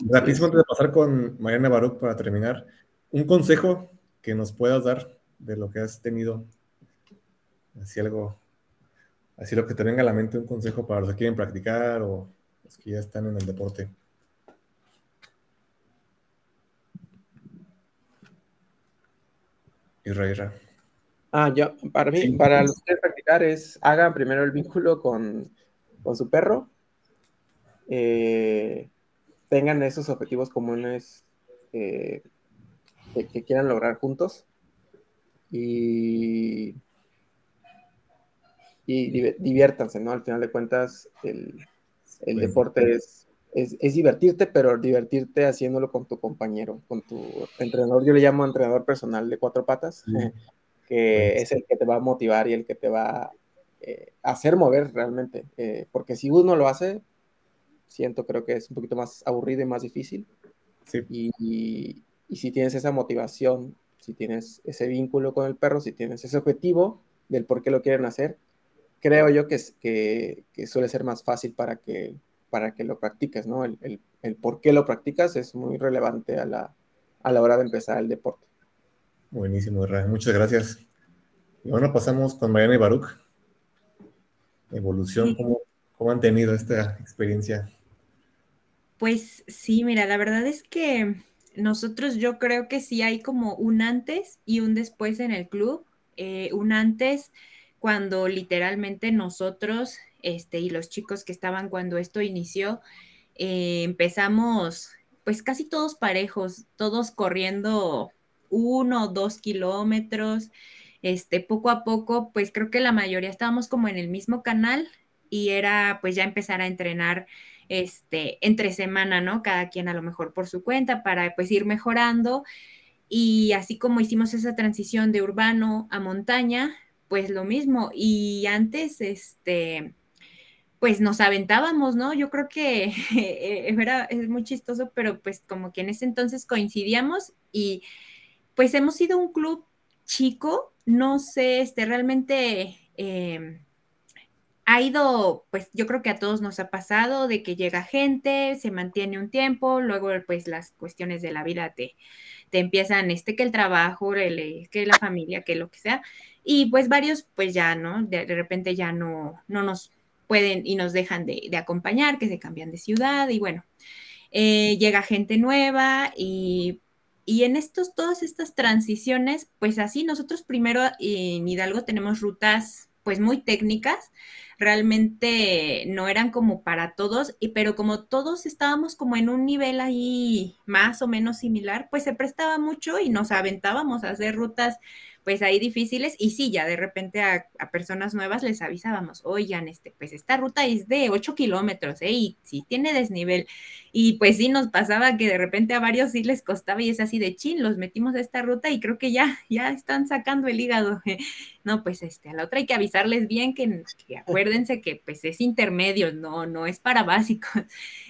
Rapidísimo antes de pasar con Mariana Baruch para terminar, un consejo que nos puedas dar de lo que has tenido, así algo, así lo que te venga a la mente, un consejo para los que quieren practicar o los que ya están en el deporte. Israel. Ah, yo, para mí, para los que quieren practicar es, hagan primero el vínculo con, con su perro. Eh, tengan esos objetivos comunes eh, que, quieran lograr juntos y, y diviértanse, ¿no? Al final de cuentas, el, deporte es, es, divertirte, pero divertirte haciéndolo con tu compañero, con tu entrenador. Yo le llamo entrenador personal de cuatro patas, que es el que te va a motivar y el que te va a eh, hacer mover realmente. Eh, porque si uno lo hace, siento, creo que es un poquito más aburrido y más difícil. Y, si tienes esa motivación, si tienes ese vínculo con el perro, si tienes ese objetivo del por qué lo quieren hacer, creo yo que, que, que suele ser más fácil para que, para que lo practiques, ¿no? El, el, el, por qué lo practicas es muy relevante a la, a la hora de empezar el deporte. Buenísimo, Muchas gracias. Y bueno, pasamos con Mariana y Baruch. Evolución, ¿cómo, ¿cómo han tenido esta experiencia? Pues sí, mira, la verdad es que nosotros yo creo que sí hay como un antes y un después en el club. Eh, un antes cuando literalmente nosotros este, y los chicos que estaban cuando esto inició, eh, empezamos pues casi todos parejos, todos corriendo uno o dos kilómetros. Este, poco a poco, pues creo que la mayoría estábamos como en el mismo canal y era pues ya empezar a entrenar este, entre semana, ¿no? Cada quien a lo mejor por su cuenta para pues ir mejorando. Y así como hicimos esa transición de urbano a montaña, pues lo mismo. Y antes, este, pues nos aventábamos, ¿no? Yo creo que era, es muy chistoso, pero pues como que en ese entonces coincidíamos y pues hemos sido un club chico, no sé, este, realmente... Eh, ha ido, pues yo creo que a todos nos ha pasado de que llega gente, se mantiene un tiempo, luego pues las cuestiones de la vida te, te empiezan, este, que el trabajo, el, que la familia, que lo que sea, y pues varios pues ya, ¿no? De, repente ya no, no nos pueden y nos dejan de, acompañar, que se cambian de ciudad y bueno, eh, llega gente nueva y y en estos, todas estas transiciones, pues así nosotros primero en Hidalgo tenemos rutas pues muy técnicas, realmente no eran como para todos, y, pero como todos estábamos como en un nivel ahí más o menos similar, pues se prestaba mucho y nos aventábamos a hacer rutas pues ahí difíciles y sí, ya de repente a, personas nuevas les avisábamos, oigan, este, pues esta ruta es de 8 kilómetros, ¿eh? Y sí tiene desnivel. Y pues sí nos pasaba que de repente a varios sí les costaba y es así de chin, los metimos a esta ruta y creo que ya, ya están sacando el hígado. No, pues este, a la otra hay que avisarles bien que, que acuérdense que pues es intermedio, no, no es para básicos.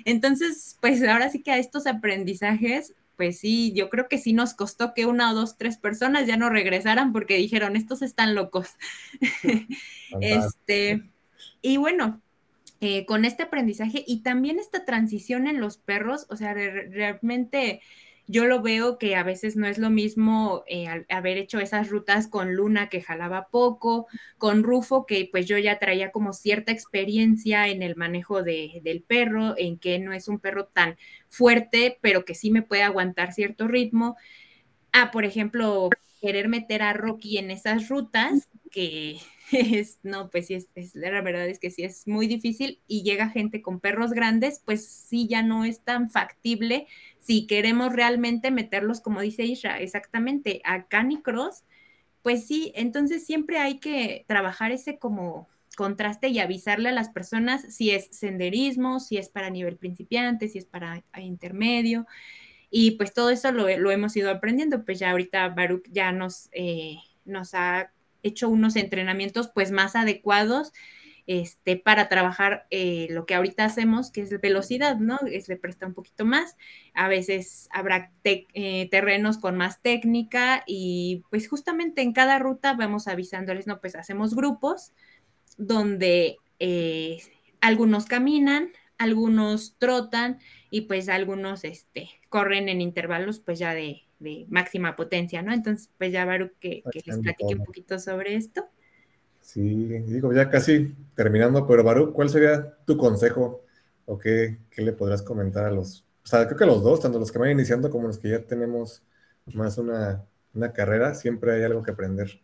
Entonces, pues ahora sí que a estos aprendizajes pues sí, yo creo que sí nos costó que una o dos, tres personas ya no regresaran porque dijeron, estos están locos. este, y bueno, eh, con este aprendizaje y también esta transición en los perros, o sea, realmente yo lo veo que a veces no es lo mismo eh, haber hecho esas rutas con Luna que jalaba poco, con Rufo que pues yo ya traía como cierta experiencia en el manejo de, del perro, en que no es un perro tan fuerte, pero que sí me puede aguantar cierto ritmo. Ah, por ejemplo, querer meter a Rocky en esas rutas que es, no, pues sí, es, la verdad es que sí es muy difícil y llega gente con perros grandes, pues sí ya no es tan factible si queremos realmente meterlos, como dice Isra, exactamente, a Canicross, pues sí, entonces siempre hay que trabajar ese como contraste y avisarle a las personas si es senderismo, si es para nivel principiante, si es para intermedio. Y pues todo eso lo, hemos ido aprendiendo, pues ya ahorita Baruch ya nos, eh, nos ha hecho unos entrenamientos pues más adecuados este, para trabajar eh, lo que ahorita hacemos, que es velocidad, ¿no? Es le presta un poquito más. A veces habrá eh, terrenos con más técnica y pues justamente en cada ruta vamos avisándoles, ¿no? Pues hacemos grupos donde eh, algunos caminan, algunos trotan y pues algunos este, corren en intervalos pues ya de, máxima potencia, ¿no? Entonces pues ya Baru que, que les platique un poquito sobre esto. Sí, digo, ya casi terminando, pero Baru, ¿cuál sería tu consejo o qué, le podrás comentar a los, o sea, creo que los dos, tanto los que van iniciando como los que ya tenemos más una, carrera, siempre hay algo que aprender.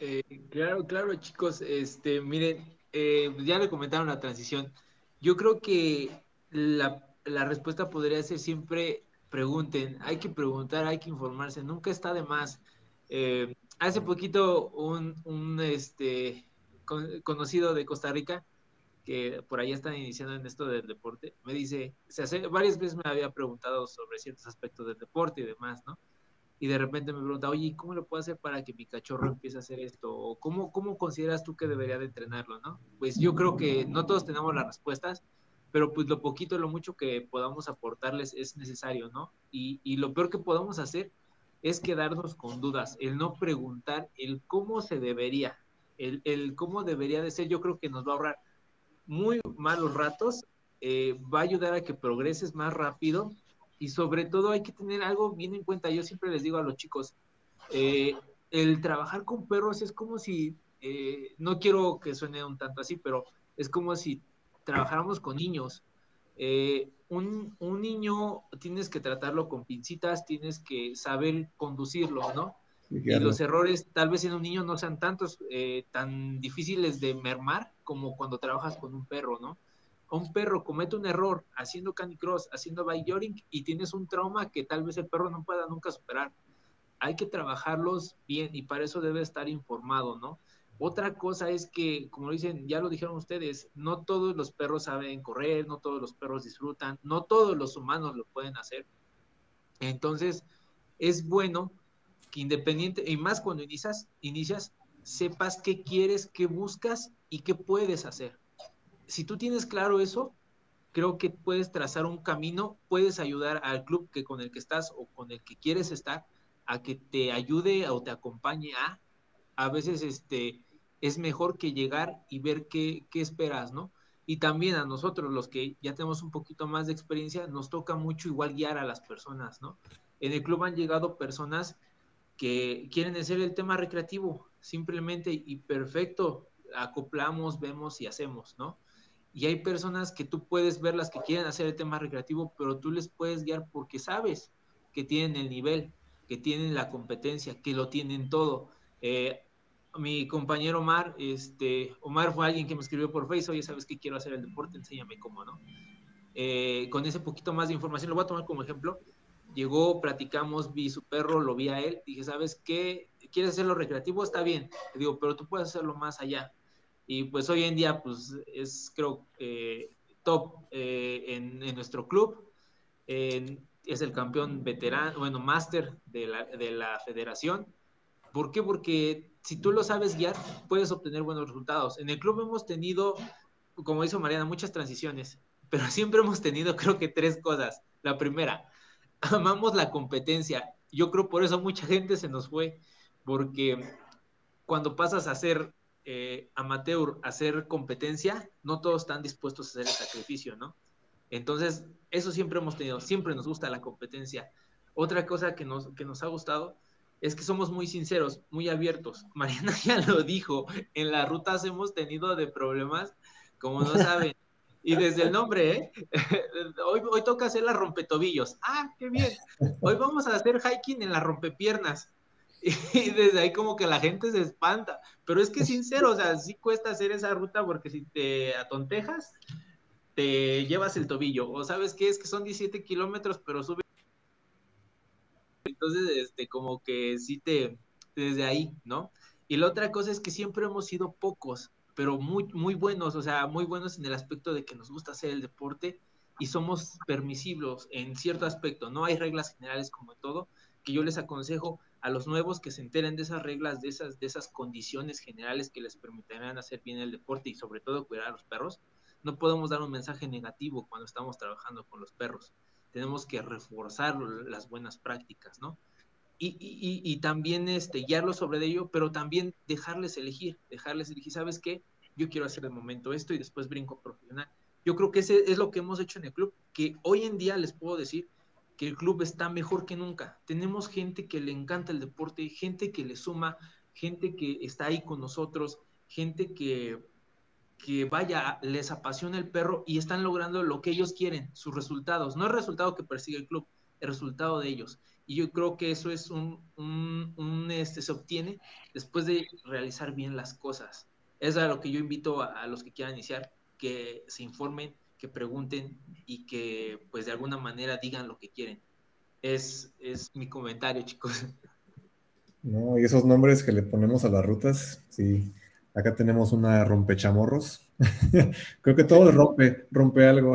Eh, claro, claro, chicos, este, miren, eh, ya le comentaron la transición. Yo creo que la, la respuesta podría ser siempre pregunten, hay que preguntar, hay que informarse, nunca está de más. Eh, hace poquito un, este, conocido de Costa Rica, que por ahí están iniciando en esto del deporte, me dice, se hace, varias veces me había preguntado sobre ciertos aspectos del deporte y demás, ¿no? Y de repente me pregunta, oye, ¿cómo lo puedo hacer para que mi cachorro empiece a hacer esto? ¿O cómo, cómo consideras tú que debería de entrenarlo, no? Pues yo creo que no todos tenemos las respuestas, pero pues lo poquito, lo mucho que podamos aportarles es necesario, ¿no? Y, y lo peor que podamos hacer es quedarnos con dudas, el no preguntar el cómo se debería, el, cómo debería de ser, yo creo que nos va a ahorrar muy malos ratos, eh, va a ayudar a que progreses más rápido y sobre todo hay que tener algo bien en cuenta. Yo siempre les digo a los chicos, eh, el trabajar con perros es como si, eh, no quiero que suene un tanto así, pero es como si trabajáramos con niños. Eh, un, niño tienes que tratarlo con pincitas, tienes que saber conducirlo, ¿no? Y los errores, tal vez en un niño no sean tantos, eh, tan difíciles de mermar como cuando trabajas con un perro, ¿no? Un perro comete un error haciendo canicross, haciendo bike y tienes un trauma que tal vez el perro no pueda nunca superar. Hay que trabajarlos bien y para eso debe estar informado, ¿no? Otra cosa es que, como dicen, ya lo dijeron ustedes, no todos los perros saben correr, no todos los perros disfrutan, no todos los humanos lo pueden hacer. Entonces, es bueno que independiente, y más cuando inicias, inicias, sepas qué quieres, qué buscas y qué puedes hacer. Si tú tienes claro eso, creo que puedes trazar un camino, puedes ayudar al club que con el que estás o con el que quieres estar a que te ayude o te acompañe a a veces este es mejor que llegar y ver qué, esperas, ¿no? Y también a nosotros, los que ya tenemos un poquito más de experiencia, nos toca mucho igual guiar a las personas, ¿no? En el club han llegado personas que quieren hacer el tema recreativo, simplemente y perfecto, acoplamos, vemos y hacemos, ¿no? Y hay personas que tú puedes verlas que quieren hacer el tema recreativo, pero tú les puedes guiar porque sabes que tienen el nivel, que tienen la competencia, que lo tienen todo. Eh, mi compañero Omar, este, Omar fue alguien que me escribió por Facebook, oye, ¿sabes qué quiero hacer el deporte? Enséñame cómo, ¿no? Eh, con ese poquito más de información, lo voy a tomar como ejemplo. Llegó, platicamos, vi su perro, lo vi a él, dije, ¿sabes qué? ¿Quieres hacerlo recreativo? Está bien. Le digo, pero tú puedes hacerlo más allá. Y pues hoy en día, pues es creo top eh, en, en, nuestro club. es el campeón veterano, bueno, máster de la, de la federación. ¿Por qué? Porque si tú lo sabes guiar, puedes obtener buenos resultados. En el club hemos tenido, como dijo Mariana, muchas transiciones, pero siempre hemos tenido, creo que tres cosas. La primera, amamos la competencia. Yo creo por eso mucha gente se nos fue, porque cuando pasas a ser eh, amateur, a ser competencia, no todos están dispuestos a hacer el sacrificio, ¿no? Entonces, eso siempre hemos tenido, siempre nos gusta la competencia. Otra cosa que nos, que nos ha gustado es que somos muy sinceros, muy abiertos. Mariana ya lo dijo, en las rutas hemos tenido de problemas, como no saben. Y desde el nombre, ¿eh? hoy, toca hacer las rompetobillos. Ah, qué bien. Hoy vamos a hacer hiking en las rompepiernas. Y desde ahí como que la gente se espanta. Pero es que sincero, o sea, sí cuesta hacer esa ruta porque si te atontejas, te llevas el tobillo. O sabes qué es que son 17 kilómetros, pero sube entonces, este, como que sí te, desde ahí, ¿no? Y la otra cosa es que siempre hemos sido pocos, pero muy, muy buenos, o sea, muy buenos en el aspecto de que nos gusta hacer el deporte y somos permisivos en cierto aspecto. No hay reglas generales como todo, que yo les aconsejo a los nuevos que se enteren de esas reglas, de esas, de esas condiciones generales que les permitirán hacer bien el deporte y sobre todo cuidar a los perros. No podemos dar un mensaje negativo cuando estamos trabajando con los perros. Tenemos que reforzar las buenas prácticas, ¿no? Y, y, y, también este, guiarlos sobre ello, pero también dejarles elegir, dejarles elegir, ¿sabes qué? Yo quiero hacer de momento esto y después brinco profesional. Yo creo que ese es lo que hemos hecho en el club, que hoy en día les puedo decir que el club está mejor que nunca. Tenemos gente que le encanta el deporte, gente que le suma, gente que está ahí con nosotros, gente que, que vaya, les apasiona el perro y están logrando lo que ellos quieren, sus resultados. No el resultado que persigue el club, el resultado de ellos. Y yo creo que eso es un, este, se obtiene después de realizar bien las cosas. Es a lo que yo invito a, los que quieran iniciar, que se informen, que pregunten y que pues de alguna manera digan lo que quieren. Es, es mi comentario, chicos. No, y esos nombres que le ponemos a las rutas, sí. Acá tenemos una rompechamorros. Creo que todo rompe, rompe algo.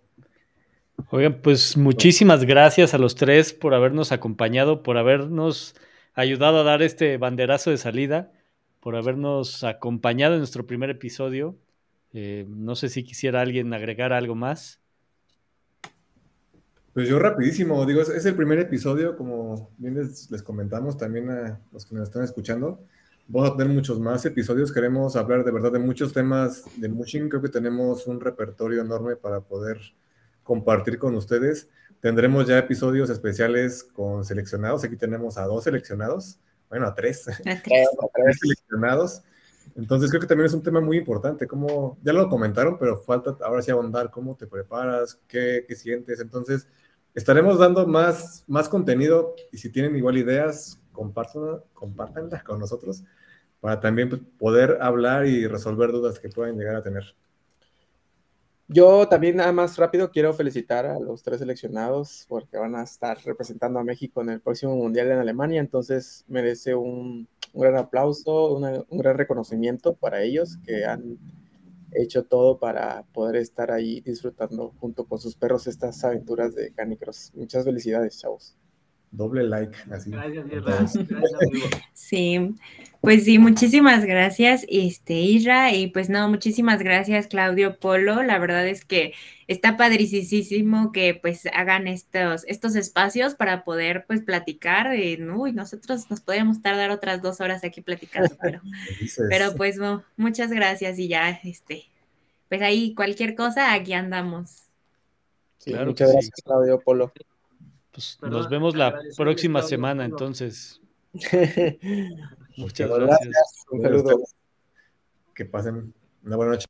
Oigan, pues muchísimas gracias a los tres por habernos acompañado, por habernos ayudado a dar este banderazo de salida, por habernos acompañado en nuestro primer episodio. Eh, no sé si quisiera alguien agregar algo más. Pues yo rapidísimo, digo, es, el primer episodio, como bien les, les, comentamos también a los que nos están escuchando. Vamos a tener muchos más episodios, queremos hablar de verdad de muchos temas de mushing, creo que tenemos un repertorio enorme para poder compartir con ustedes. Tendremos ya episodios especiales con seleccionados. Aquí tenemos a dos seleccionados, bueno, a tres, a tres. seleccionados. Entonces creo que también es un tema muy importante, como ya lo comentaron, pero falta ahora sí ahondar cómo te preparas, qué, qué sientes. Entonces estaremos dando más, más contenido y si tienen igual ideas, compártanla, compártanla con nosotros para también pues, poder hablar y resolver dudas que puedan llegar a tener. Yo también, nada más rápido, quiero felicitar a los tres seleccionados porque van a estar representando a México en el próximo Mundial en Alemania, entonces merece un, un gran aplauso, un gran reconocimiento para ellos que han hecho todo para poder estar ahí disfrutando junto con sus perros estas aventuras de canicross. Muchas felicidades, chavos doble like. Así. Gracias, Sí, pues sí, muchísimas gracias, este, Isra, y pues no, muchísimas gracias, Claudio Polo. La verdad es que está padricísimo que pues hagan estos, estos espacios para poder pues platicar. Y, uy, nosotros nos podríamos tardar otras dos horas aquí platicando, pero, pero pues muchas gracias y ya, este, pues ahí cualquier cosa, aquí andamos. muchas gracias, Claudio Polo. Pues nos vemos la próxima semana, entonces. Muchas gracias. Un saludo. Que pasen una buena noche.